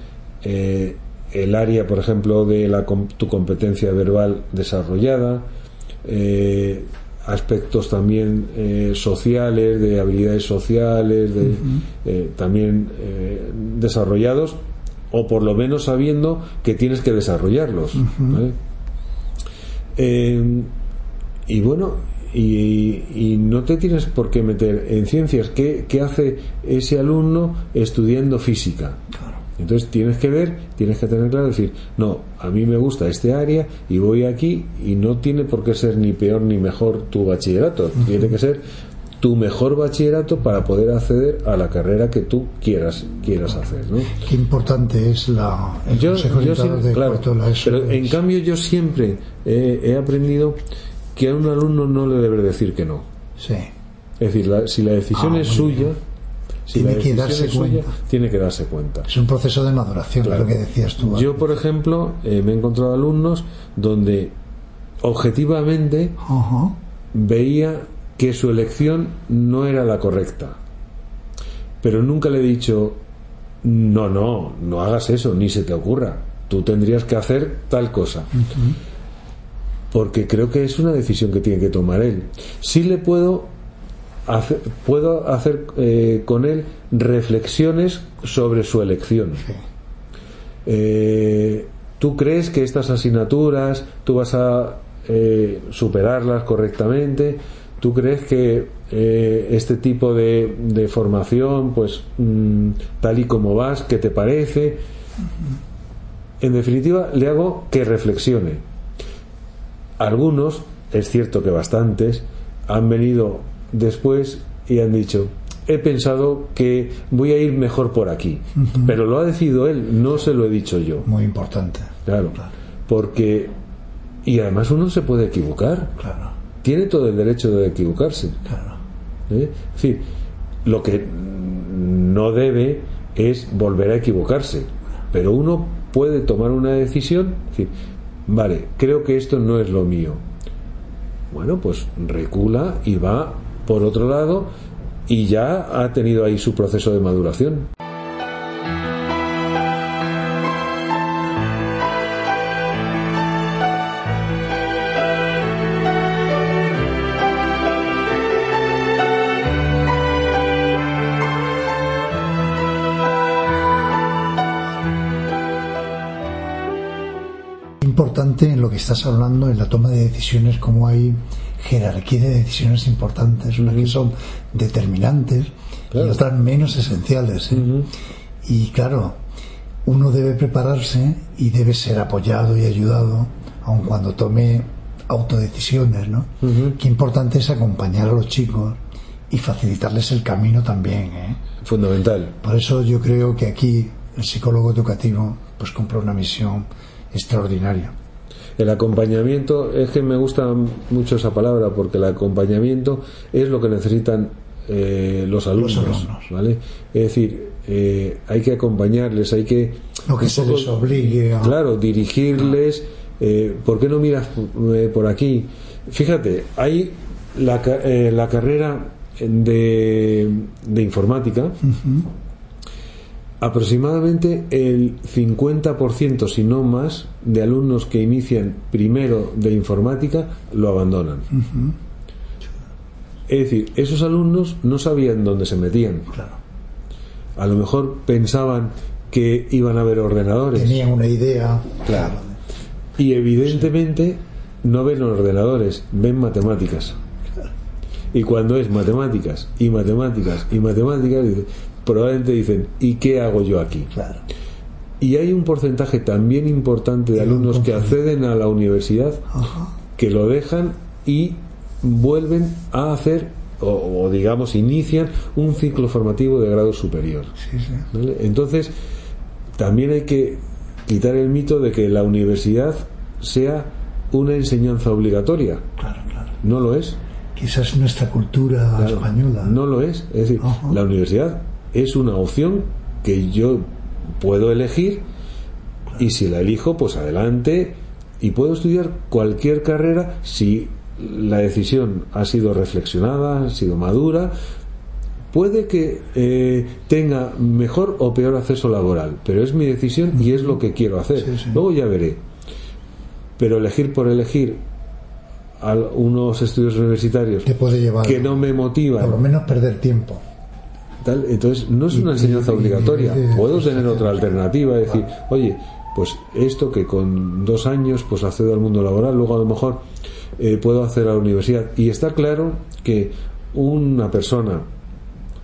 eh, el área, por ejemplo, de la, tu competencia verbal desarrollada, aspectos también sociales, de habilidades sociales, de, también desarrollados o por lo menos sabiendo que tienes que desarrollarlos. Eh, y bueno, y, no te tienes por qué meter en ciencias. ¿Qué, hace ese alumno estudiando física? Entonces tienes que ver, tienes que tener claro, decir, no, a mí me gusta este área y voy aquí y no tiene por qué ser ni peor ni mejor tu bachillerato, tiene que ser tu mejor bachillerato para poder acceder a la carrera que tú quieras quieras hacer ¿no? qué importante es la el yo, de claro, pero en cambio yo siempre he, aprendido que a un alumno no le debe decir que no. Sí. Es decir si la decisión ah, es suya tiene que darse cuenta. tiene que darse cuenta. Es un proceso de maduración, lo que decías tú. Yo, por ejemplo, eh, me he encontrado alumnos donde objetivamente veía que su elección no era la correcta. Pero nunca le he dicho, no, no, no hagas eso, ni se te ocurra. Tú tendrías que hacer tal cosa. Porque creo que es una decisión que tiene que tomar él. Sí le puedo hacer, puedo hacer eh, con él reflexiones sobre su elección. Eh, ¿Tú crees que estas asignaturas tú vas a eh, superarlas correctamente? ¿Tú crees que eh, este tipo de, formación, pues mm, tal y como vas, qué te parece? En definitiva, le hago que reflexione. Algunos, es cierto que bastantes, han venido después y han dicho, he pensado que voy a ir mejor por aquí. Pero lo ha decidido él, no se lo he dicho yo. Muy importante. Claro. Porque. Y además uno se puede equivocar. Claro tiene todo el derecho de equivocarse. ¿Eh? Es decir, lo que no debe es volver a equivocarse. Pero uno puede tomar una decisión, decir, vale, creo que esto no es lo mío. Bueno, pues recula y va por otro lado y ya ha tenido ahí su proceso de maduración. en lo que estás hablando, en la toma de decisiones, como hay jerarquía de decisiones importantes, unas que son determinantes y otras menos esenciales. ¿eh? Y claro, uno debe prepararse y debe ser apoyado y ayudado, aun cuando tome autodecisiones, ¿no? Qué importante es acompañar a los chicos y facilitarles el camino también, ¿eh? Fundamental. Por eso yo creo que aquí el psicólogo educativo pues cumple una misión extraordinaria. El acompañamiento, es que me gusta mucho esa palabra porque el acompañamiento es lo que necesitan eh, los, alumnos, ¿vale? Es decir, eh, hay que acompañarles, hay que... Lo que se les obligue a... Claro, dirigirles, eh, ¿por qué no miras por aquí? Fíjate, hay la, la carrera de, de informática, aproximadamente el 50%, si no más, de alumnos que inician primero de informática lo abandonan. Es decir, esos alumnos no sabían dónde se metían. A lo mejor pensaban que iban a haber ordenadores. Tenían una idea. Claro. Y evidentemente no ven ordenadores, ven matemáticas. Y cuando es matemáticas y matemáticas y matemáticas, probablemente dicen, ¿y qué hago yo aquí? Claro. Y hay un porcentaje también importante de alumnos que acceden a la universidad, que lo dejan y vuelven a hacer, o, digamos, inician un ciclo formativo de grado superior. Entonces, también hay que quitar el mito de que la universidad sea una enseñanza obligatoria. Claro, claro. No lo es. Quizás nuestra cultura española. No lo es. Es decir, la universidad es una opción que yo puedo elegir y si la elijo, pues adelante y puedo estudiar cualquier carrera si la decisión ha sido reflexionada, ha sido madura, puede que eh, tenga mejor o peor acceso laboral, pero es mi decisión y es lo que quiero hacer. Luego ya veré. Pero elegir por elegir a unos estudios universitarios que no me motivan. Por lo menos perder tiempo. Entonces, no es una enseñanza obligatoria. Puedo tener otra alternativa, decir, oye, pues esto que con dos años pues accedo al mundo laboral, luego a lo mejor eh, puedo hacer a la universidad. Y está claro que una persona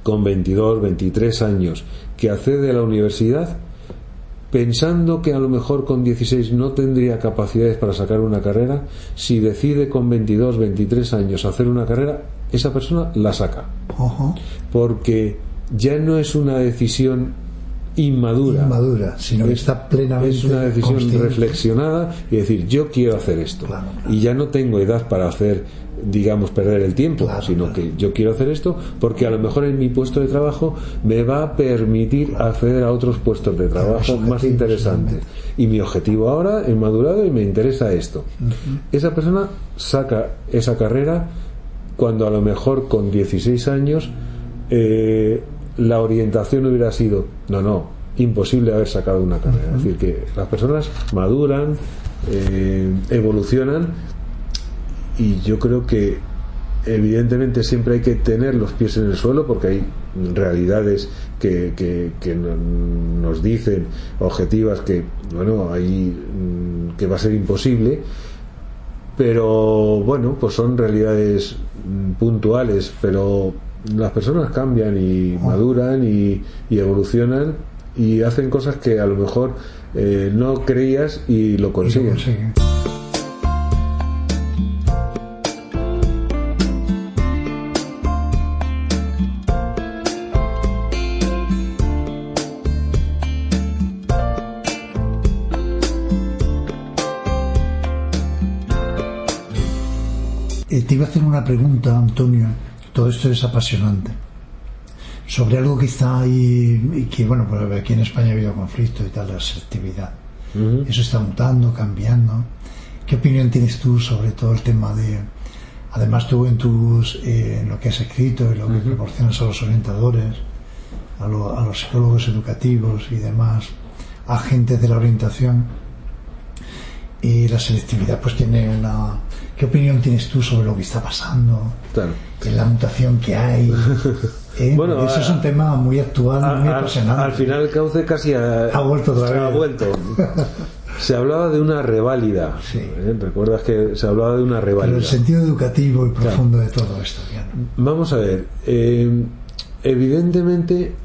con 22, 23 años que accede a la universidad pensando que a lo mejor con 16 no tendría capacidades para sacar una carrera, si decide con 22, 23 años hacer una carrera, esa persona la saca. Porque ya no es una decisión inmadura. Inmadura, sino que está plenamente. Es una decisión reflexionada y decir, yo quiero hacer esto. Y ya no tengo edad para hacer, digamos, perder el tiempo, sino que yo quiero hacer esto porque a lo mejor en mi puesto de trabajo me va a permitir acceder a otros puestos de trabajo más interesantes. Y mi objetivo ahora es madurado y me interesa esto. Esa persona saca esa carrera cuando a lo mejor con 16 años. Eh, la orientación hubiera sido, no, no, imposible haber sacado una carrera. Es decir, que las personas maduran, eh, evolucionan y yo creo que evidentemente siempre hay que tener los pies en el suelo porque hay realidades que, que, nos dicen objetivas que bueno ahí mm, que va a ser imposible pero bueno pues son realidades mm, puntuales pero las personas cambian y maduran y, evolucionan y hacen cosas que a lo mejor eh, no creías y lo consiguen. Eh, te iba a hacer una pregunta, Antonio todo esto es apasionante. Sobre algo que está ahí y que, bueno, pues aquí en España ha habido conflicto y tal, la selectividad. Eso está mutando, cambiando. ¿Qué opinión tienes tú sobre todo el tema de, además tú en tus, eh, en lo que has escrito y lo que proporcionas a los orientadores, a, a los psicólogos educativos y demás, agentes de la orientación, y la selectividad pues tiene una ¿Qué opinión tienes tú sobre lo que está pasando? En la mutación que hay. ¿eh? Bueno, eso es un tema muy actual, muy apasionante. Al final el cauce casi ha, vuelto Ha vuelto. se hablaba de una reválida. ¿eh? ¿Recuerdas que se hablaba de una reválida? Pero el sentido educativo y profundo de todo esto. Vamos a ver. Eh, evidentemente,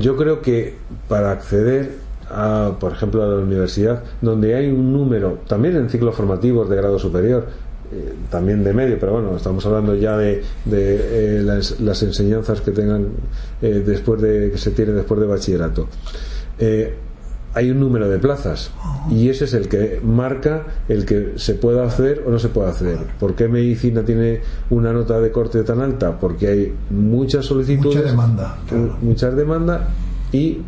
yo creo que para acceder por ejemplo, a la universidad, donde hay un número, también en ciclos formativos de grado superior, eh, también de medio, pero bueno, estamos hablando ya de, de eh, las, enseñanzas que tengan eh, después de que se tienen después de bachillerato. hay un número de plazas y ese es el que marca el que se pueda hacer o no se pueda hacer. ¿Por qué medicina tiene una nota de corte tan alta? Porque hay muchas solicitudes, mucha demanda, muchas demandas y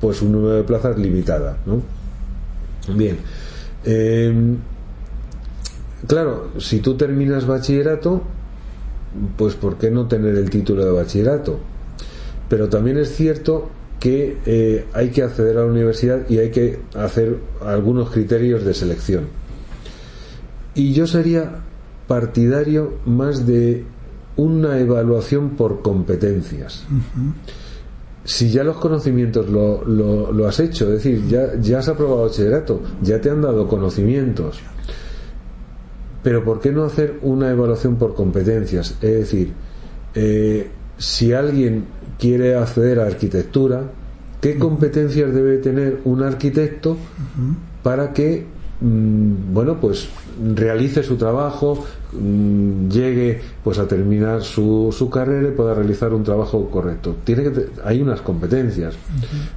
pues un número de plazas limitada. ¿no? Bien. Em, claro, si tú terminas bachillerato, pues ¿por qué no tener el título de bachillerato? Pero también es cierto que eh, hay que acceder a la universidad y hay que hacer algunos criterios de selección. Y yo sería partidario más de una evaluación por competencias si ya los conocimientos lo, lo, has hecho, es decir, ya, ya has aprobado bachillerato, ya te han dado conocimientos, pero ¿por qué no hacer una evaluación por competencias? Es decir, eh, si alguien quiere acceder a arquitectura, ¿qué competencias debe tener un arquitecto para que, bueno, pues realice su trabajo, mm, llegue pues a terminar su, su carrera y pueda realizar un trabajo correcto. Tiene que hay unas competencias,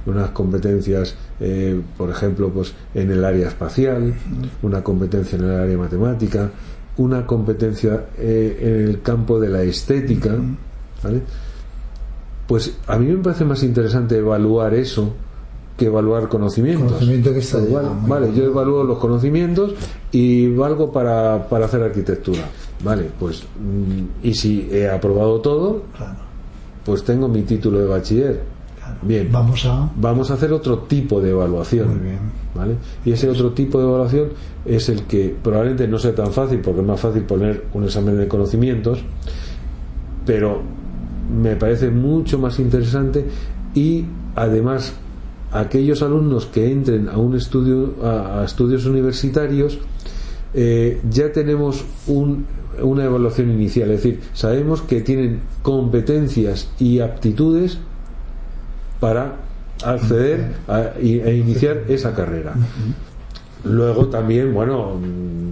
unas competencias, eh, por ejemplo, pues en el área espacial, una competencia en el área matemática, una competencia eh, en el campo de la estética, Pues a mí me parece más interesante evaluar eso que evaluar conocimientos. Conocimiento que está Igual, vale, bien. yo evalúo los conocimientos y valgo para, para hacer arquitectura. Vale, pues mm, y si he aprobado todo, Claro, pues tengo mi título de bachiller. claro. Bien. Vamos a. Vamos a hacer otro tipo de evaluación. Muy bien. ¿vale? Y ese otro tipo de evaluación es el que probablemente no sea tan fácil, porque es más fácil poner un examen de conocimientos, pero me parece mucho más interesante y además aquellos alumnos que entren a un estudio a, estudios universitarios eh, ya tenemos un- una evaluación inicial, es decir, sabemos que tienen competencias y aptitudes para acceder a- e iniciar esa carrera. Luego también, bueno,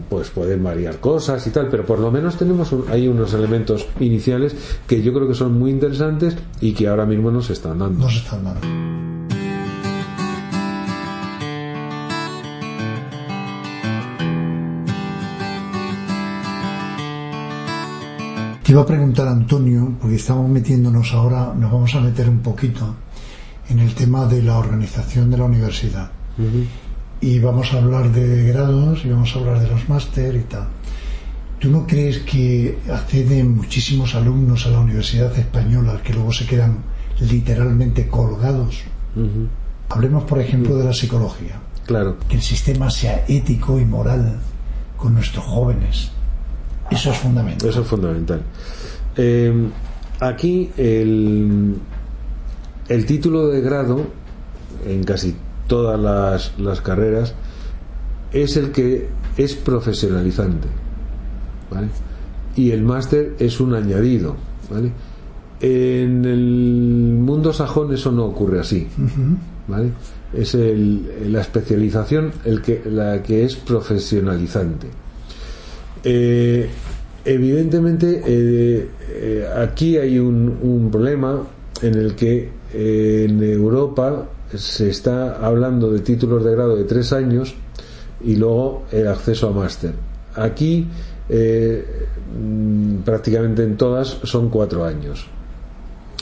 pues pueden variar cosas y tal, pero por lo menos tenemos un- hay unos elementos iniciales que yo creo que son muy interesantes y que ahora mismo nos están dando. Nos están dando. Te iba a preguntar, Antonio, porque estamos metiéndonos ahora, nos vamos a meter un poquito en el tema de la organización de la universidad. Y vamos a hablar de grados y vamos a hablar de los máster y tal. ¿Tú no crees que acceden muchísimos alumnos a la Universidad Española que luego se quedan literalmente colgados? Hablemos, por ejemplo, de la psicología. Claro. Que el sistema sea ético y moral con nuestros jóvenes. Eso es fundamental. Eso es fundamental. Eh, aquí el, el título de grado, en casi todas las, las carreras, es el que es profesionalizante. ¿vale? Y el máster es un añadido. ¿vale? En el mundo sajón eso no ocurre así. Es el- la especialización el que, la que es profesionalizante. Eh, evidentemente, eh, eh, aquí hay un, un problema en el que en Europa se está hablando de títulos de grado de tres años y luego el acceso a máster. Aquí mm, prácticamente en todas son cuatro años.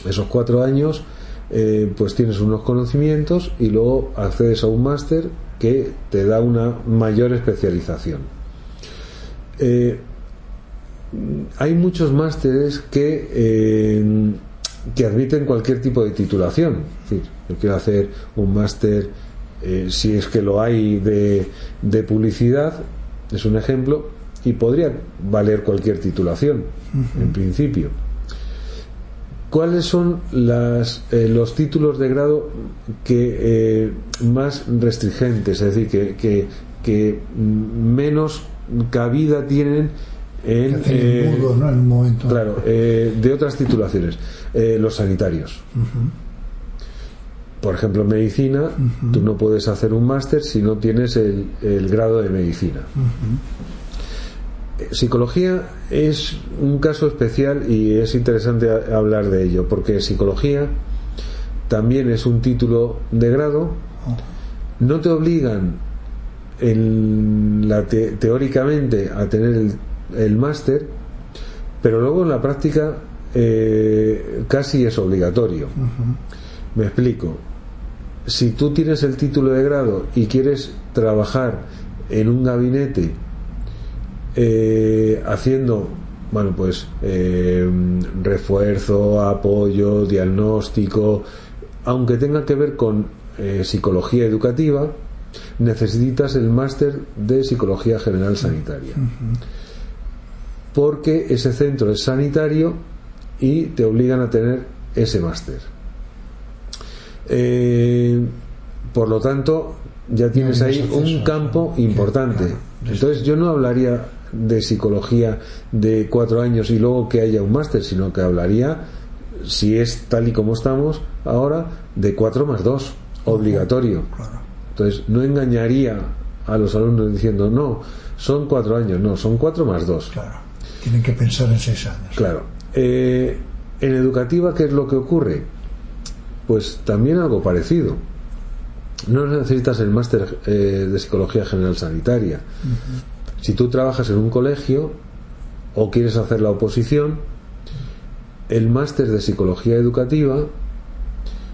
Esos cuatro años pues tienes unos conocimientos y luego accedes a un máster que te da una mayor especialización. Eh, hay muchos másteres que, eh, que admiten cualquier tipo de titulación. Es decir, yo quiero hacer un máster, eh, si es que lo hay, de, de publicidad, es un ejemplo, y podría valer cualquier titulación, en principio. ¿Cuáles son las, eh, los títulos de grado que eh, más restringentes, es decir, que, que, que menos cabida tienen en, eh, mudo, ¿no? En un momento. claro, eh, de otras titulaciones? Eh, los sanitarios. Por ejemplo, en medicina, tú no puedes hacer un máster si no tienes el, el grado de medicina. Psicología es un caso especial y es interesante hablar de ello, porque psicología también es un título de grado, no te obligan en la te- teóricamente a tener el, el máster, pero luego en la práctica eh, casi es obligatorio. Me explico. Si tú tienes el título de grado y quieres trabajar en un gabinete eh, haciendo, bueno, pues eh, refuerzo, apoyo, diagnóstico, aunque tenga que ver con eh, psicología educativa, necesitas el máster de psicología general sanitaria. Porque ese centro es sanitario y te obligan a tener ese máster. Eh, por lo tanto, ya tienes No ahí un campo importante. claro. Entonces, yo no hablaría de psicología de cuatro años y luego que haya un máster, sino que hablaría, si es tal y como estamos ahora, de cuatro más dos, obligatorio. Claro. Entonces, no engañaría a los alumnos diciendo, no, son cuatro años, no, son cuatro más dos. Claro. Tienen que pensar en seis años. Claro. Eh, en educativa, ¿qué es lo que ocurre? Pues también algo parecido. No necesitas el máster eh, de psicología general sanitaria. Si tú trabajas en un colegio o quieres hacer la oposición, el máster de psicología educativa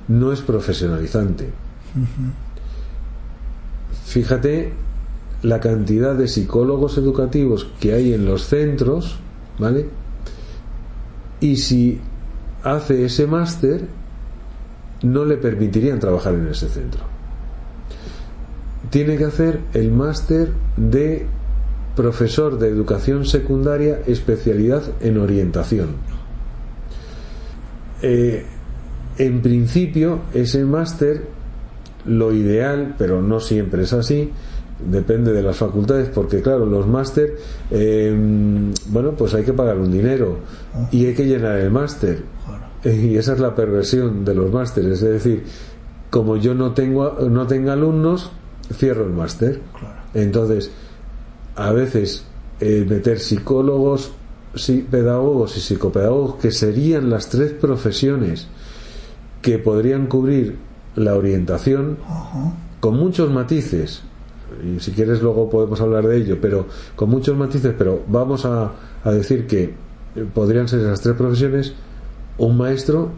no es profesionalizante. Fíjate la cantidad de psicólogos educativos que hay en los centros, ¿vale? Y si hace ese máster, no le permitirían trabajar en ese centro. Tiene que hacer el máster de profesor de educación secundaria, especialidad en orientación. Eh, en principio, ese máster, lo ideal, pero no siempre es así, depende de las facultades, porque claro, los máster, eh, bueno, pues hay que pagar un dinero y hay que llenar el máster. Y esa es la perversión de los másteres, es decir, como yo no tengo no tenga alumnos, cierro el máster. Entonces, a veces eh, meter psicólogos, pedagogos y psicopedagogos, que serían las tres profesiones que podrían cubrir la orientación, con muchos matices, y si quieres luego podemos hablar de ello, pero con muchos matices, pero vamos a, a decir que podrían ser esas tres profesiones, un maestro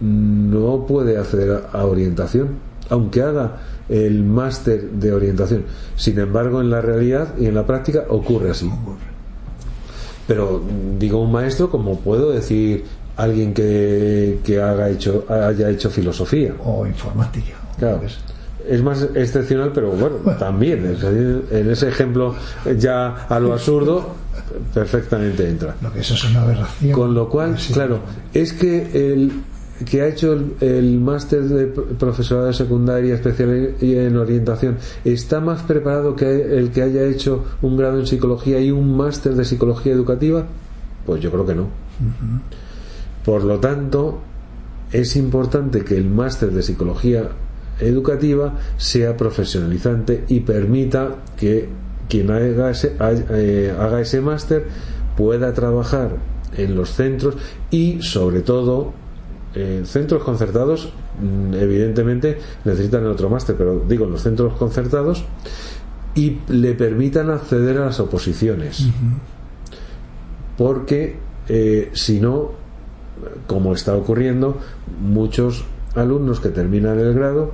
no puede acceder a orientación, aunque haga el máster de orientación. Sin embargo, en la realidad y en la práctica ocurre así. Pero digo un maestro como puedo decir alguien que, que haga hecho, haya hecho filosofía. O informática. Claro. Es más excepcional, pero bueno, también. En ese ejemplo ya a lo absurdo perfectamente entra. Lo que eso es una aberración. Con lo cual, claro, es que el, que ha hecho el, máster de profesorado de secundaria especial en orientación está más preparado que el que haya hecho un grado en psicología y un máster de psicología educativa? Pues yo creo que no. Por lo tanto, es importante que el máster de psicología educativa sea profesionalizante y permita que quien haga ese, eh, haga ese máster pueda trabajar en los centros y sobre todo en centros concertados mm, evidentemente necesitan el otro máster pero digo en los centros concertados y le permitan acceder a las oposiciones. Porque eh, si no como está ocurriendo muchos alumnos que terminan el grado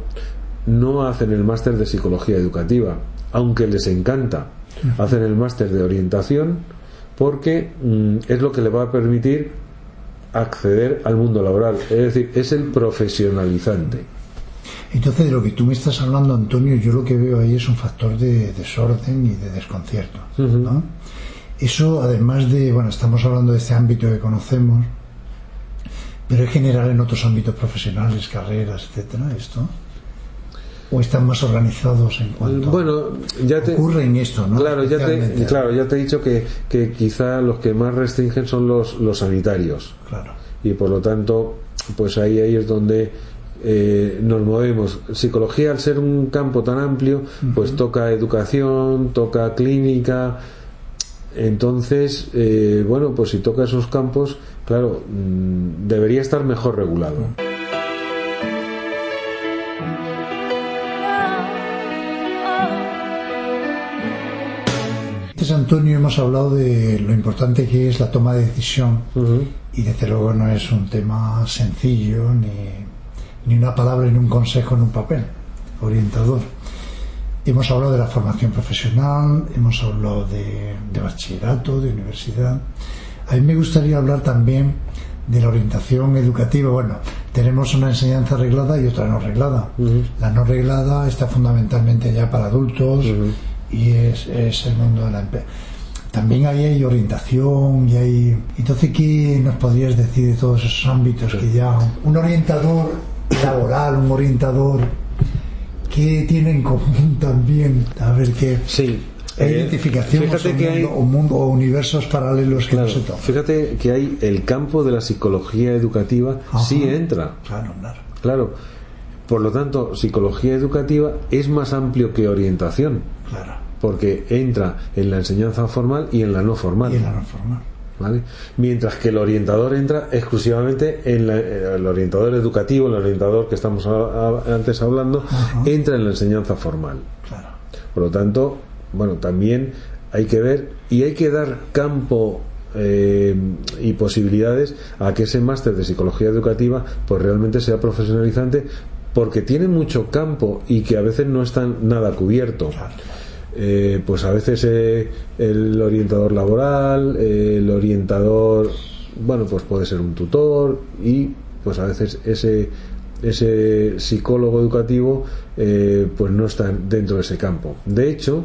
no hacen el máster de psicología educativa aunque les encanta hacen el máster de orientación porque mm, es lo que le va a permitir acceder al mundo laboral. Es decir, es el profesionalizante. Entonces, de lo que tú me estás hablando, Antonio, yo lo que veo ahí es un factor de desorden y de desconcierto. Eso, además de, bueno, estamos hablando de este ámbito que conocemos, pero es general en otros ámbitos profesionales, carreras, etcétera, esto o están más organizados en cuanto bueno ya te, ocurre en esto ¿no? claro ya te claro ya te he dicho que, que quizá los que más restringen son los, los sanitarios. Claro. Y por lo tanto pues ahí, ahí es donde eh, nos movemos. Psicología al ser un campo tan amplio pues toca educación toca clínica. Entonces eh, bueno pues si toca esos campos claro mm, debería estar mejor regulado Antonio, hemos hablado de lo importante que es la toma de decisión y desde luego no es un tema sencillo ni, una palabra ni un consejo en un papel orientador. Hemos hablado de la formación profesional, hemos hablado de, bachillerato, de universidad. A mí me gustaría hablar también de la orientación educativa. Bueno, tenemos una enseñanza reglada y otra no reglada. La no reglada está fundamentalmente ya para adultos y es, el mundo de la empresa. También ahí hay orientación y hay... Entonces, ¿qué nos podrías decir de todos esos ámbitos que ya... Un orientador laboral, un orientador que tiene en común también, a ver qué... Sí. Hay eh, identificación o, mundo, o universos paralelos que no se Fíjate que hay el campo de la psicología educativa sí entra. Claro, claro. Claro. Por lo tanto, psicología educativa es más amplio que orientación. Claro porque entra en la enseñanza formal y en la no formal. Y en la no formal. ¿Vale? Mientras que el orientador entra exclusivamente en el orientador educativo, el orientador que estamos antes hablando, entra en la enseñanza formal. Claro. Por lo tanto, bueno, también hay que ver y hay que dar campo eh, y posibilidades a que ese máster de psicología educativa pues realmente sea profesionalizante porque tiene mucho campo y que a veces no está nada cubierto. Eh, pues a veces eh, el orientador laboral, el orientador, bueno, pues puede ser un tutor y pues a veces ese ese psicólogo educativo pues no está dentro de ese campo. De hecho,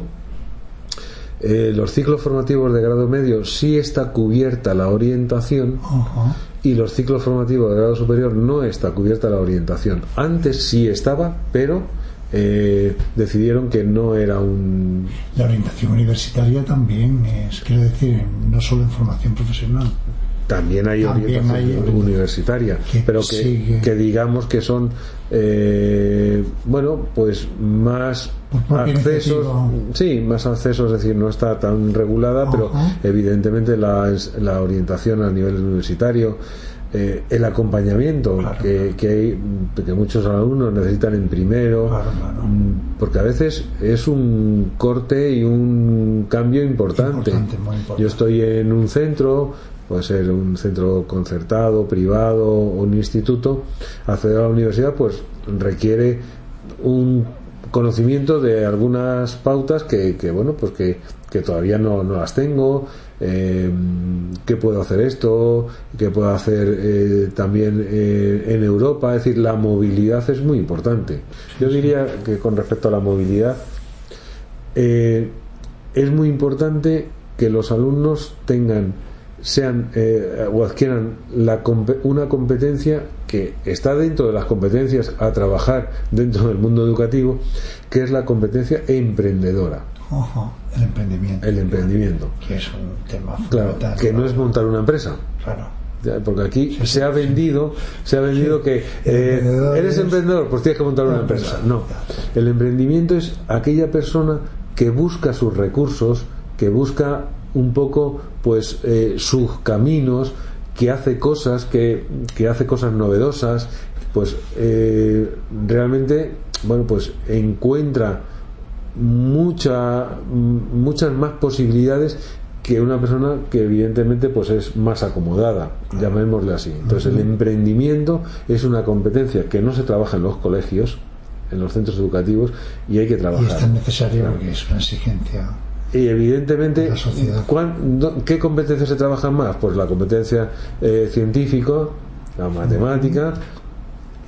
eh, los ciclos formativos de grado medio sí está cubierta la orientación y los ciclos formativos de grado superior no está cubierta la orientación. Antes sí estaba, pero eh, decidieron que no era un... La orientación universitaria también es, quiero decir, no solo en formación profesional. También hay orientación universitaria, pero que, que, digamos que son, eh, bueno, pues más accesos, sí, más accesos, es decir, no está tan regulada, pero evidentemente la, la orientación a nivel universitario, eh, el acompañamiento que, que, hay, que muchos alumnos necesitan en primero, mm, porque a veces es un corte y un cambio importante. Yo estoy en un centro, puede ser un centro concertado, privado o un instituto, acceder a la universidad pues requiere un conocimiento de algunas pautas que, bueno pues que, todavía no, las tengo eh, qué puedo hacer esto qué puedo hacer eh, también eh, en Europa. Es decir la movilidad es muy importante. Yo diría que con respecto a la movilidad es muy importante que los alumnos tengan sean o adquieran la, una competencia que está dentro de las competencias a trabajar dentro del mundo educativo, que es la competencia emprendedora. el emprendimiento. El emprendimiento. Que es un tema claro, que no es montar una empresa. Claro. Porque aquí se ha vendido, se ha vendido que eh, eres emprendedor, pues tienes que montar una empresa. No, el emprendimiento es aquella persona que busca sus recursos, que busca un poco, pues, eh, sus caminos, que hace cosas, que, hace cosas novedosas, pues eh, realmente, bueno, pues encuentra mucha, muchas más posibilidades que una persona que evidentemente pues es más acomodada, llamémosle así. Entonces el emprendimiento es una competencia que no se trabaja en los colegios, en los centros educativos y hay que trabajar. Y es tan necesario porque es una exigencia y evidentemente, ¿qué competencias se trabajan más? Pues la competencia eh, científica, la matemática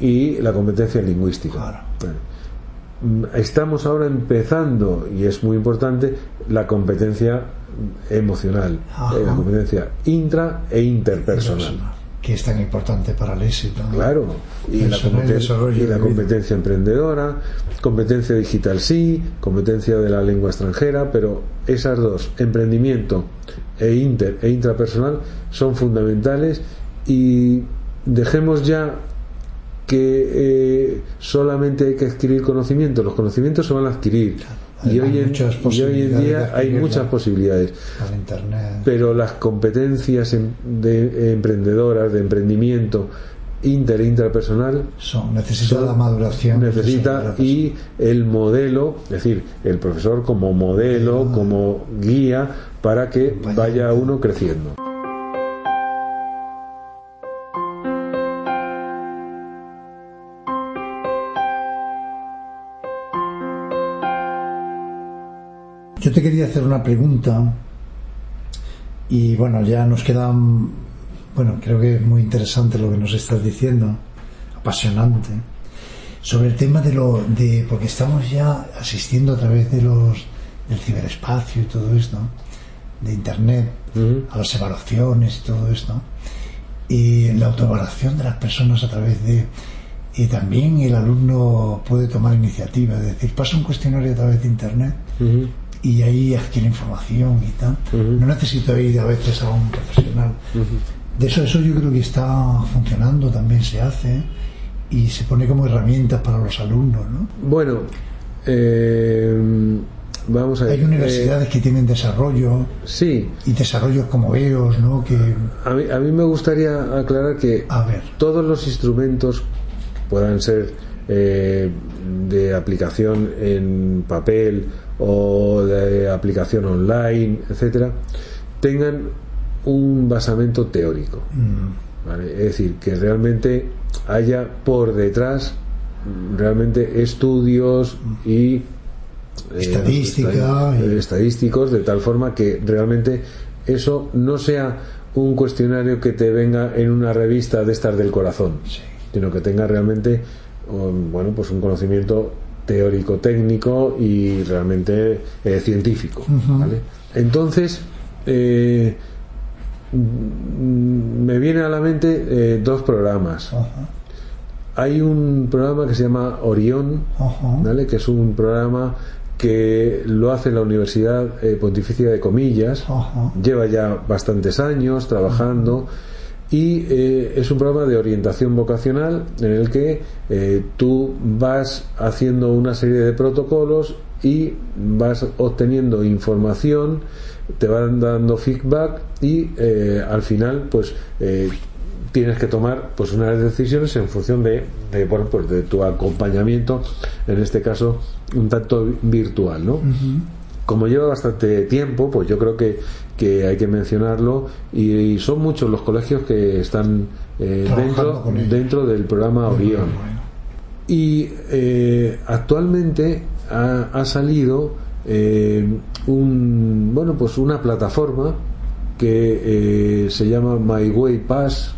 y la competencia lingüística. Mm, estamos ahora empezando, y es muy importante, la competencia emocional, eh, la competencia intra e interpersonal que es tan importante para el éxito. Claro, y la, y la competencia emprendedora, competencia digital sí, competencia de la lengua extranjera, pero esas dos, emprendimiento e inter e intrapersonal, son fundamentales y dejemos ya que eh, solamente hay que adquirir conocimiento, los conocimientos se van a adquirir. Y hoy, en, hoy, en, día hay muchas posibilidades. Pero las competencias de, emprendedoras, de emprendimiento, inter e intrapersonal son necesita la maduración necesita y el modelo es decir el profesor como modelo como guía para que vaya uno creciendo Yo te quería hacer una pregunta. Y bueno, ya nos quedan, bueno, creo que es muy interesante lo que nos estás diciendo, apasionante, sobre el tema de lo, de, porque estamos ya asistiendo a través de los, del ciberespacio y todo esto, de Internet, a las evaluaciones y todo esto, y la autoevaluación de las personas a través de y también el alumno puede tomar iniciativa, es decir, pasa un cuestionario a través de Internet y ahí adquiere información y tal. No necesito ir a veces a un profesional. De eso, eso yo creo que está funcionando, también se hace y se pone como herramientas para los alumnos, ¿no? Bueno, eh, vamos a ver. Hay universidades que tienen desarrollo. Sí. Y desarrollos como EOS, ¿no? Que... A, mí, a mí me gustaría aclarar que a ver. todos los instrumentos puedan ser eh, de aplicación en papel o de aplicación online, etcétera, tengan un basamento teórico. Mm. Es decir, que realmente haya por detrás realmente estudios y eh, Estadística estadísticos de tal forma que realmente eso no sea un cuestionario que te venga en una revista de estas del corazón Sí. sino que tenga realmente bueno pues un conocimiento teórico técnico y realmente eh, científico. ¿vale? entonces eh, mm, me viene a la mente eh, dos programas hay un programa que se llama Orión. ¿vale? que es un programa que lo hace la Universidad Pontificia de Comillas lleva ya bastantes años trabajando y eh, es un programa de orientación vocacional en el que eh, tú vas haciendo una serie de protocolos y vas obteniendo información te van dando feedback y eh, al final pues eh, tienes que tomar pues unas decisiones en función de, de, bueno, pues de tu acompañamiento en este caso un tanto virtual ¿no? Como lleva bastante tiempo, pues yo creo que, que hay que mencionarlo y, y son muchos los colegios que están eh, dentro, dentro del programa Orión. Y eh, actualmente ha, ha salido eh, un, bueno, pues una plataforma que eh, se llama My Way Pass.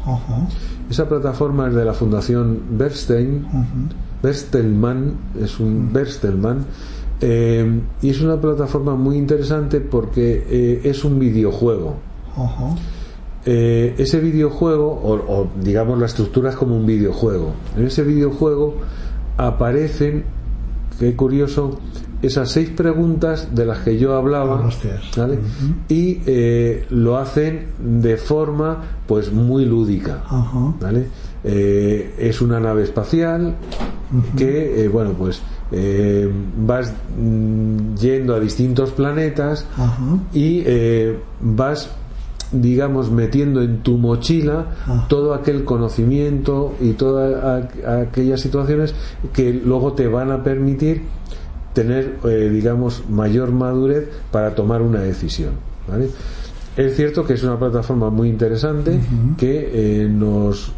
Esa plataforma es de la Fundación Bernstein. Ujú. Berstelman, es un Berstelman, eh, y es una plataforma muy interesante porque eh, es un videojuego. Eh, ese videojuego, o, o digamos la estructura es como un videojuego. En ese videojuego aparecen, qué curioso, esas seis preguntas de las que yo hablaba, Hablaste. ¿vale? Y eh, lo hacen de forma pues muy lúdica. ¿vale? Eh, es una nave espacial que, eh, bueno, pues eh, vas mm, yendo a distintos planetas y eh, vas digamos metiendo en tu mochila Ah. todo aquel conocimiento y todas aquellas situaciones que luego te van a permitir tener eh, digamos mayor madurez para tomar una decisión ¿vale? es cierto que es una plataforma muy interesante que eh, nos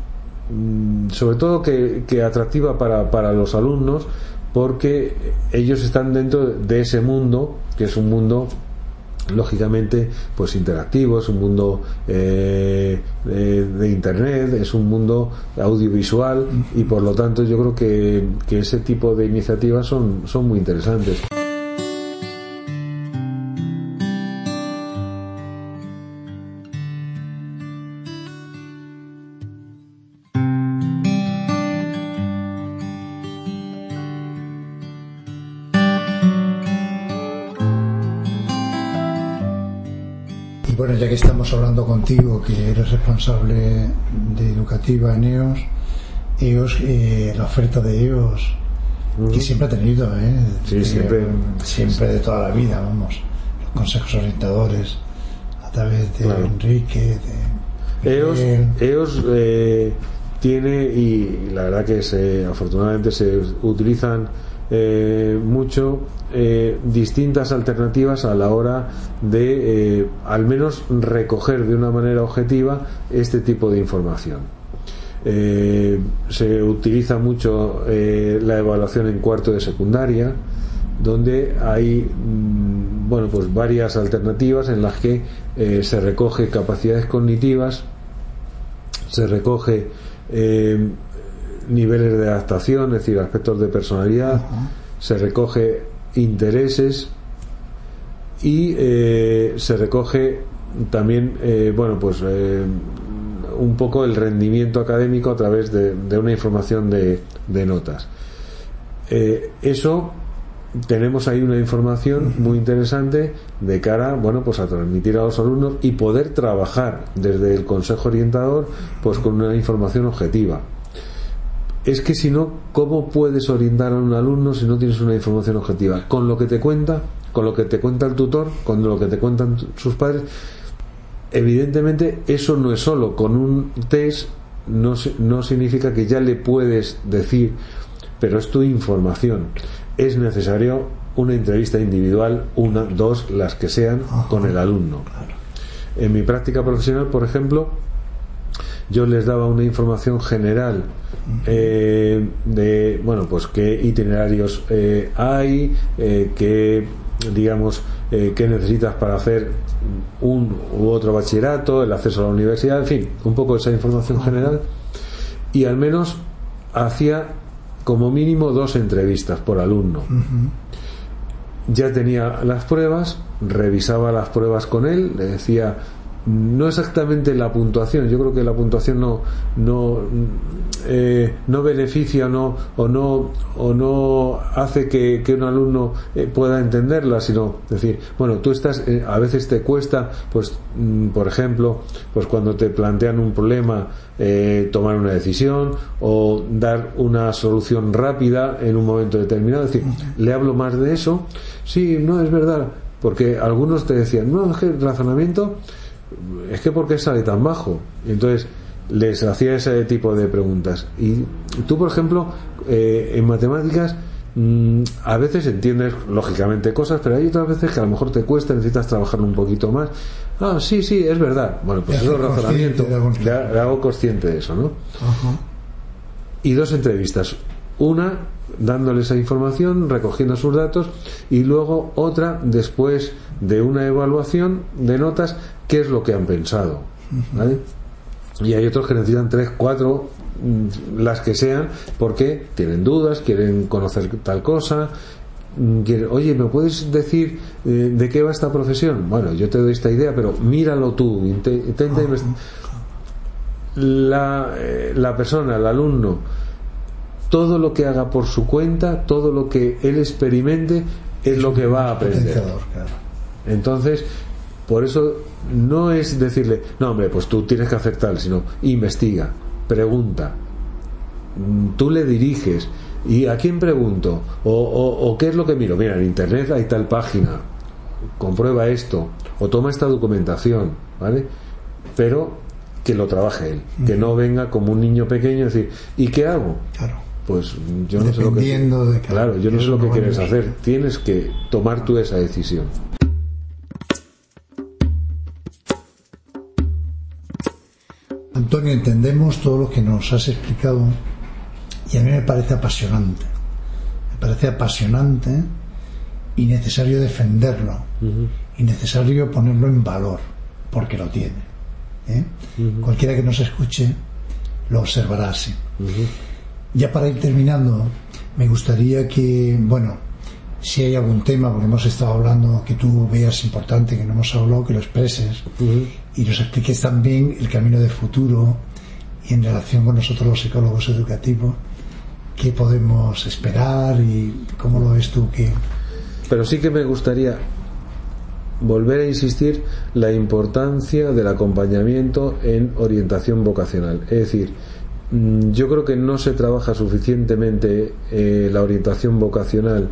sobre todo que, que atractiva para, para los alumnos porque ellos están dentro de ese mundo que es un mundo lógicamente pues interactivo es un mundo eh, eh, de internet es un mundo audiovisual y por lo tanto yo creo que, que ese tipo de iniciativas son, son muy interesantes estamos hablando contigo, que eres responsable de educativa en EOS, EOS, eh, la oferta de EOS, que siempre ha tenido, ¿eh? Sí, De- siempre. siempre de toda la vida, vamos. Los consejos orientadores, a través de Claro. Enrique, de EOS. EOS eh, tiene y la verdad que se, afortunadamente se utilizan eh, mucho eh, distintas alternativas a la hora de eh, al menos recoger de una manera objetiva este tipo de información. Se utiliza mucho la evaluación en cuarto de secundaria, donde hay mm, bueno pues varias alternativas en las que se recoge capacidades cognitivas, se recoge niveles de adaptación, es decir, aspectos de personalidad, se recoge intereses y eh, se recoge también eh, bueno pues eh, un poco el rendimiento académico a través de, de una información de, de notas. Eh, eso tenemos ahí una información muy interesante de cara bueno pues a transmitir a los alumnos y poder trabajar desde el consejo orientador pues con una información objetiva es que si no, ¿cómo puedes orientar a un alumno si no tienes una información objetiva? Con lo que te cuenta, con lo que te cuenta el tutor, con lo que te cuentan sus padres. Evidentemente, eso no es solo. Con un test no, no significa que ya le puedes decir, pero es tu información. Es necesario una entrevista individual, una, dos, las que sean, con el alumno. En mi práctica profesional, por ejemplo, yo les daba una información general eh, de, bueno, pues qué itinerarios eh, hay, eh, qué, digamos, qué necesitas para hacer un u otro bachillerato, el acceso a la universidad, en fin, un poco esa información general. Y al menos hacía como mínimo dos entrevistas por alumno. Ya tenía las pruebas, revisaba las pruebas con él, le decía no exactamente la puntuación yo creo que la puntuación no no eh, no beneficia no, o no o no hace que, un alumno eh, pueda entenderla sino decir bueno tú estás eh, a veces te cuesta pues mm, por ejemplo pues cuando te plantean un problema tomar una decisión o dar una solución rápida en un momento determinado es decir le hablo más de eso sí no es verdad porque algunos te decían no es que el razonamiento es que ¿por qué sale tan bajo? Y entonces les hacía ese tipo de preguntas. Y tú, por ejemplo, eh, en matemáticas mm, a veces entiendes lógicamente cosas, pero hay otras veces que a lo mejor te cuesta, necesitas trabajarlo un poquito más. Ah, sí, sí, es verdad. Bueno, pues eso es razonamiento. Le, hago consciente de eso, ¿no? Y dos entrevistas. Una dándole esa información, recogiendo sus datos, y luego otra después de una evaluación de notas, qué es lo que han pensado. Y hay otros que necesitan tres, cuatro, mm, las que sean, porque tienen dudas, quieren conocer tal cosa. Mm, Oye, ¿me puedes decir eh, de qué va esta profesión? Bueno, yo te doy esta idea, pero míralo tú, intenta la, eh, la persona, el alumno, todo lo que haga por su cuenta, todo lo que él experimente, es lo que va a aprender. Entonces, por eso no es decirle, no, hombre, pues tú tienes que hacer tal, sino investiga, pregunta, mm, tú le diriges. ¿Y a quién pregunto? ¿O, qué es lo que miro? Mira, en internet hay tal página, comprueba esto, o toma esta documentación, ¿vale? Pero que lo trabaje él, que no venga como un niño pequeño y decir, ¿y qué hago? Claro. Pues yo no sé lo que. claro, yo no sé lo que quieres hacer. Tienes que tomar tú esa decisión. Antonio, entendemos todo lo que nos has explicado y a mí me parece apasionante. Me parece apasionante y necesario defenderlo y necesario ponerlo en valor porque lo tiene. ¿eh? Cualquiera que nos escuche lo observará así. Ya para ir terminando, me gustaría que, bueno, si hay algún tema, porque hemos estado hablando, que tú veas importante, que no hemos hablado, que lo expreses y nos expliques también el camino de futuro y en relación con nosotros los psicólogos educativos, qué podemos esperar y cómo lo ves tú que... Pero sí que me gustaría volver a insistir la importancia del acompañamiento en orientación vocacional. Es decir, yo creo que no se trabaja suficientemente eh, la orientación vocacional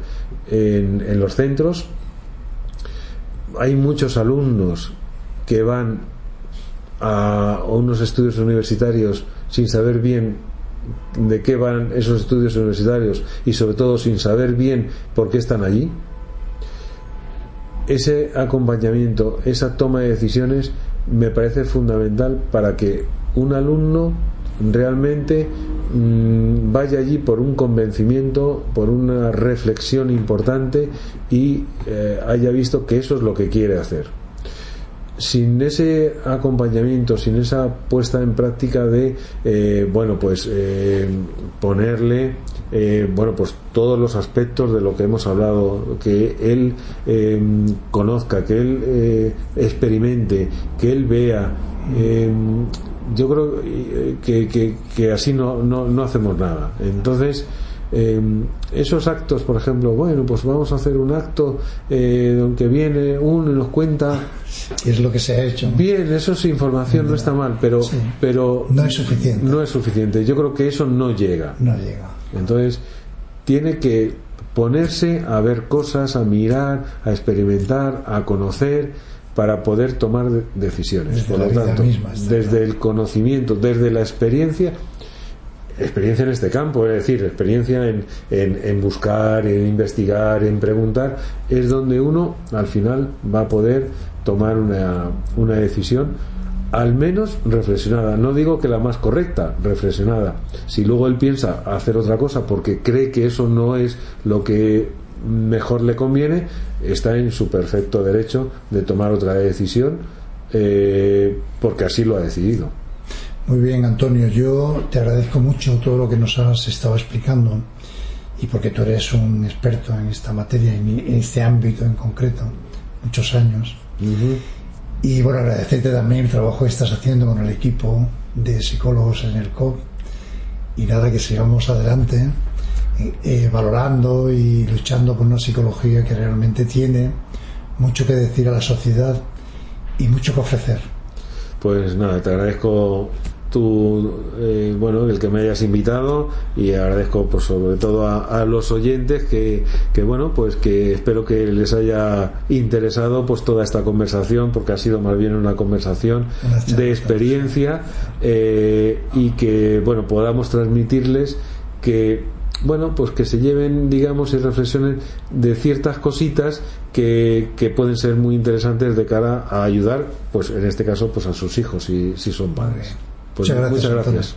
en los centros. Hay muchos alumnos que van a unos estudios universitarios sin saber bien de qué van esos estudios universitarios y sobre todo sin saber bien por qué están allí, ese acompañamiento, esa toma de decisiones me parece fundamental para que un alumno realmente mm, vaya allí por un convencimiento, por una reflexión importante y eh, haya visto que eso es lo que quiere hacer sin ese acompañamiento, sin esa puesta en práctica de, eh, bueno, pues eh, ponerle, bueno, pues todos los aspectos de lo que hemos hablado, que él conozca, que él experimente, que él vea. Yo creo que, que, que así no, no, no hacemos nada. Entonces, Em, esos actos, por ejemplo, bueno, pues vamos a hacer un acto eh, donde viene uno y nos cuenta. es lo que se ha hecho. Bien, eso es información, no está mal, pero, pero no es suficiente. No es suficiente. Yo creo que eso no llega. No llega. Entonces, tiene que ponerse a ver cosas, a mirar, a experimentar, a conocer para poder tomar decisiones. Por lo tanto, desde el conocimiento, desde la experiencia, experiencia en este campo, es decir, experiencia en, en, buscar, en investigar, en preguntar, es donde uno al final va a poder tomar una, una decisión al menos reflexionada. No digo que la más correcta, reflexionada. Si luego él piensa hacer otra cosa porque cree que eso no es lo que mejor le conviene, está en su perfecto derecho de tomar otra decisión eh, porque así lo ha decidido. Muy bien, Antonio, yo te agradezco mucho todo lo que nos has estado explicando y porque tú eres un experto en esta materia, en este ámbito en concreto, muchos años. Y bueno, agradecerte también el trabajo que estás haciendo con el equipo de psicólogos en el COP y nada, que sigamos adelante eh, eh, valorando y luchando por una psicología que realmente tiene mucho que decir a la sociedad y mucho que ofrecer. Pues nada, te agradezco tú, eh, bueno, el que me hayas invitado y agradezco pues, sobre todo a, los oyentes que, que, bueno, pues que espero que les haya interesado pues toda esta conversación porque ha sido más bien una conversación de experiencia eh, y que, bueno, podamos transmitirles que bueno, pues que se lleven, digamos, y reflexionen de ciertas cositas que, que, pueden ser muy interesantes de cara a ayudar, pues en este caso, pues a sus hijos si, si son padres. Pues muchas gracias.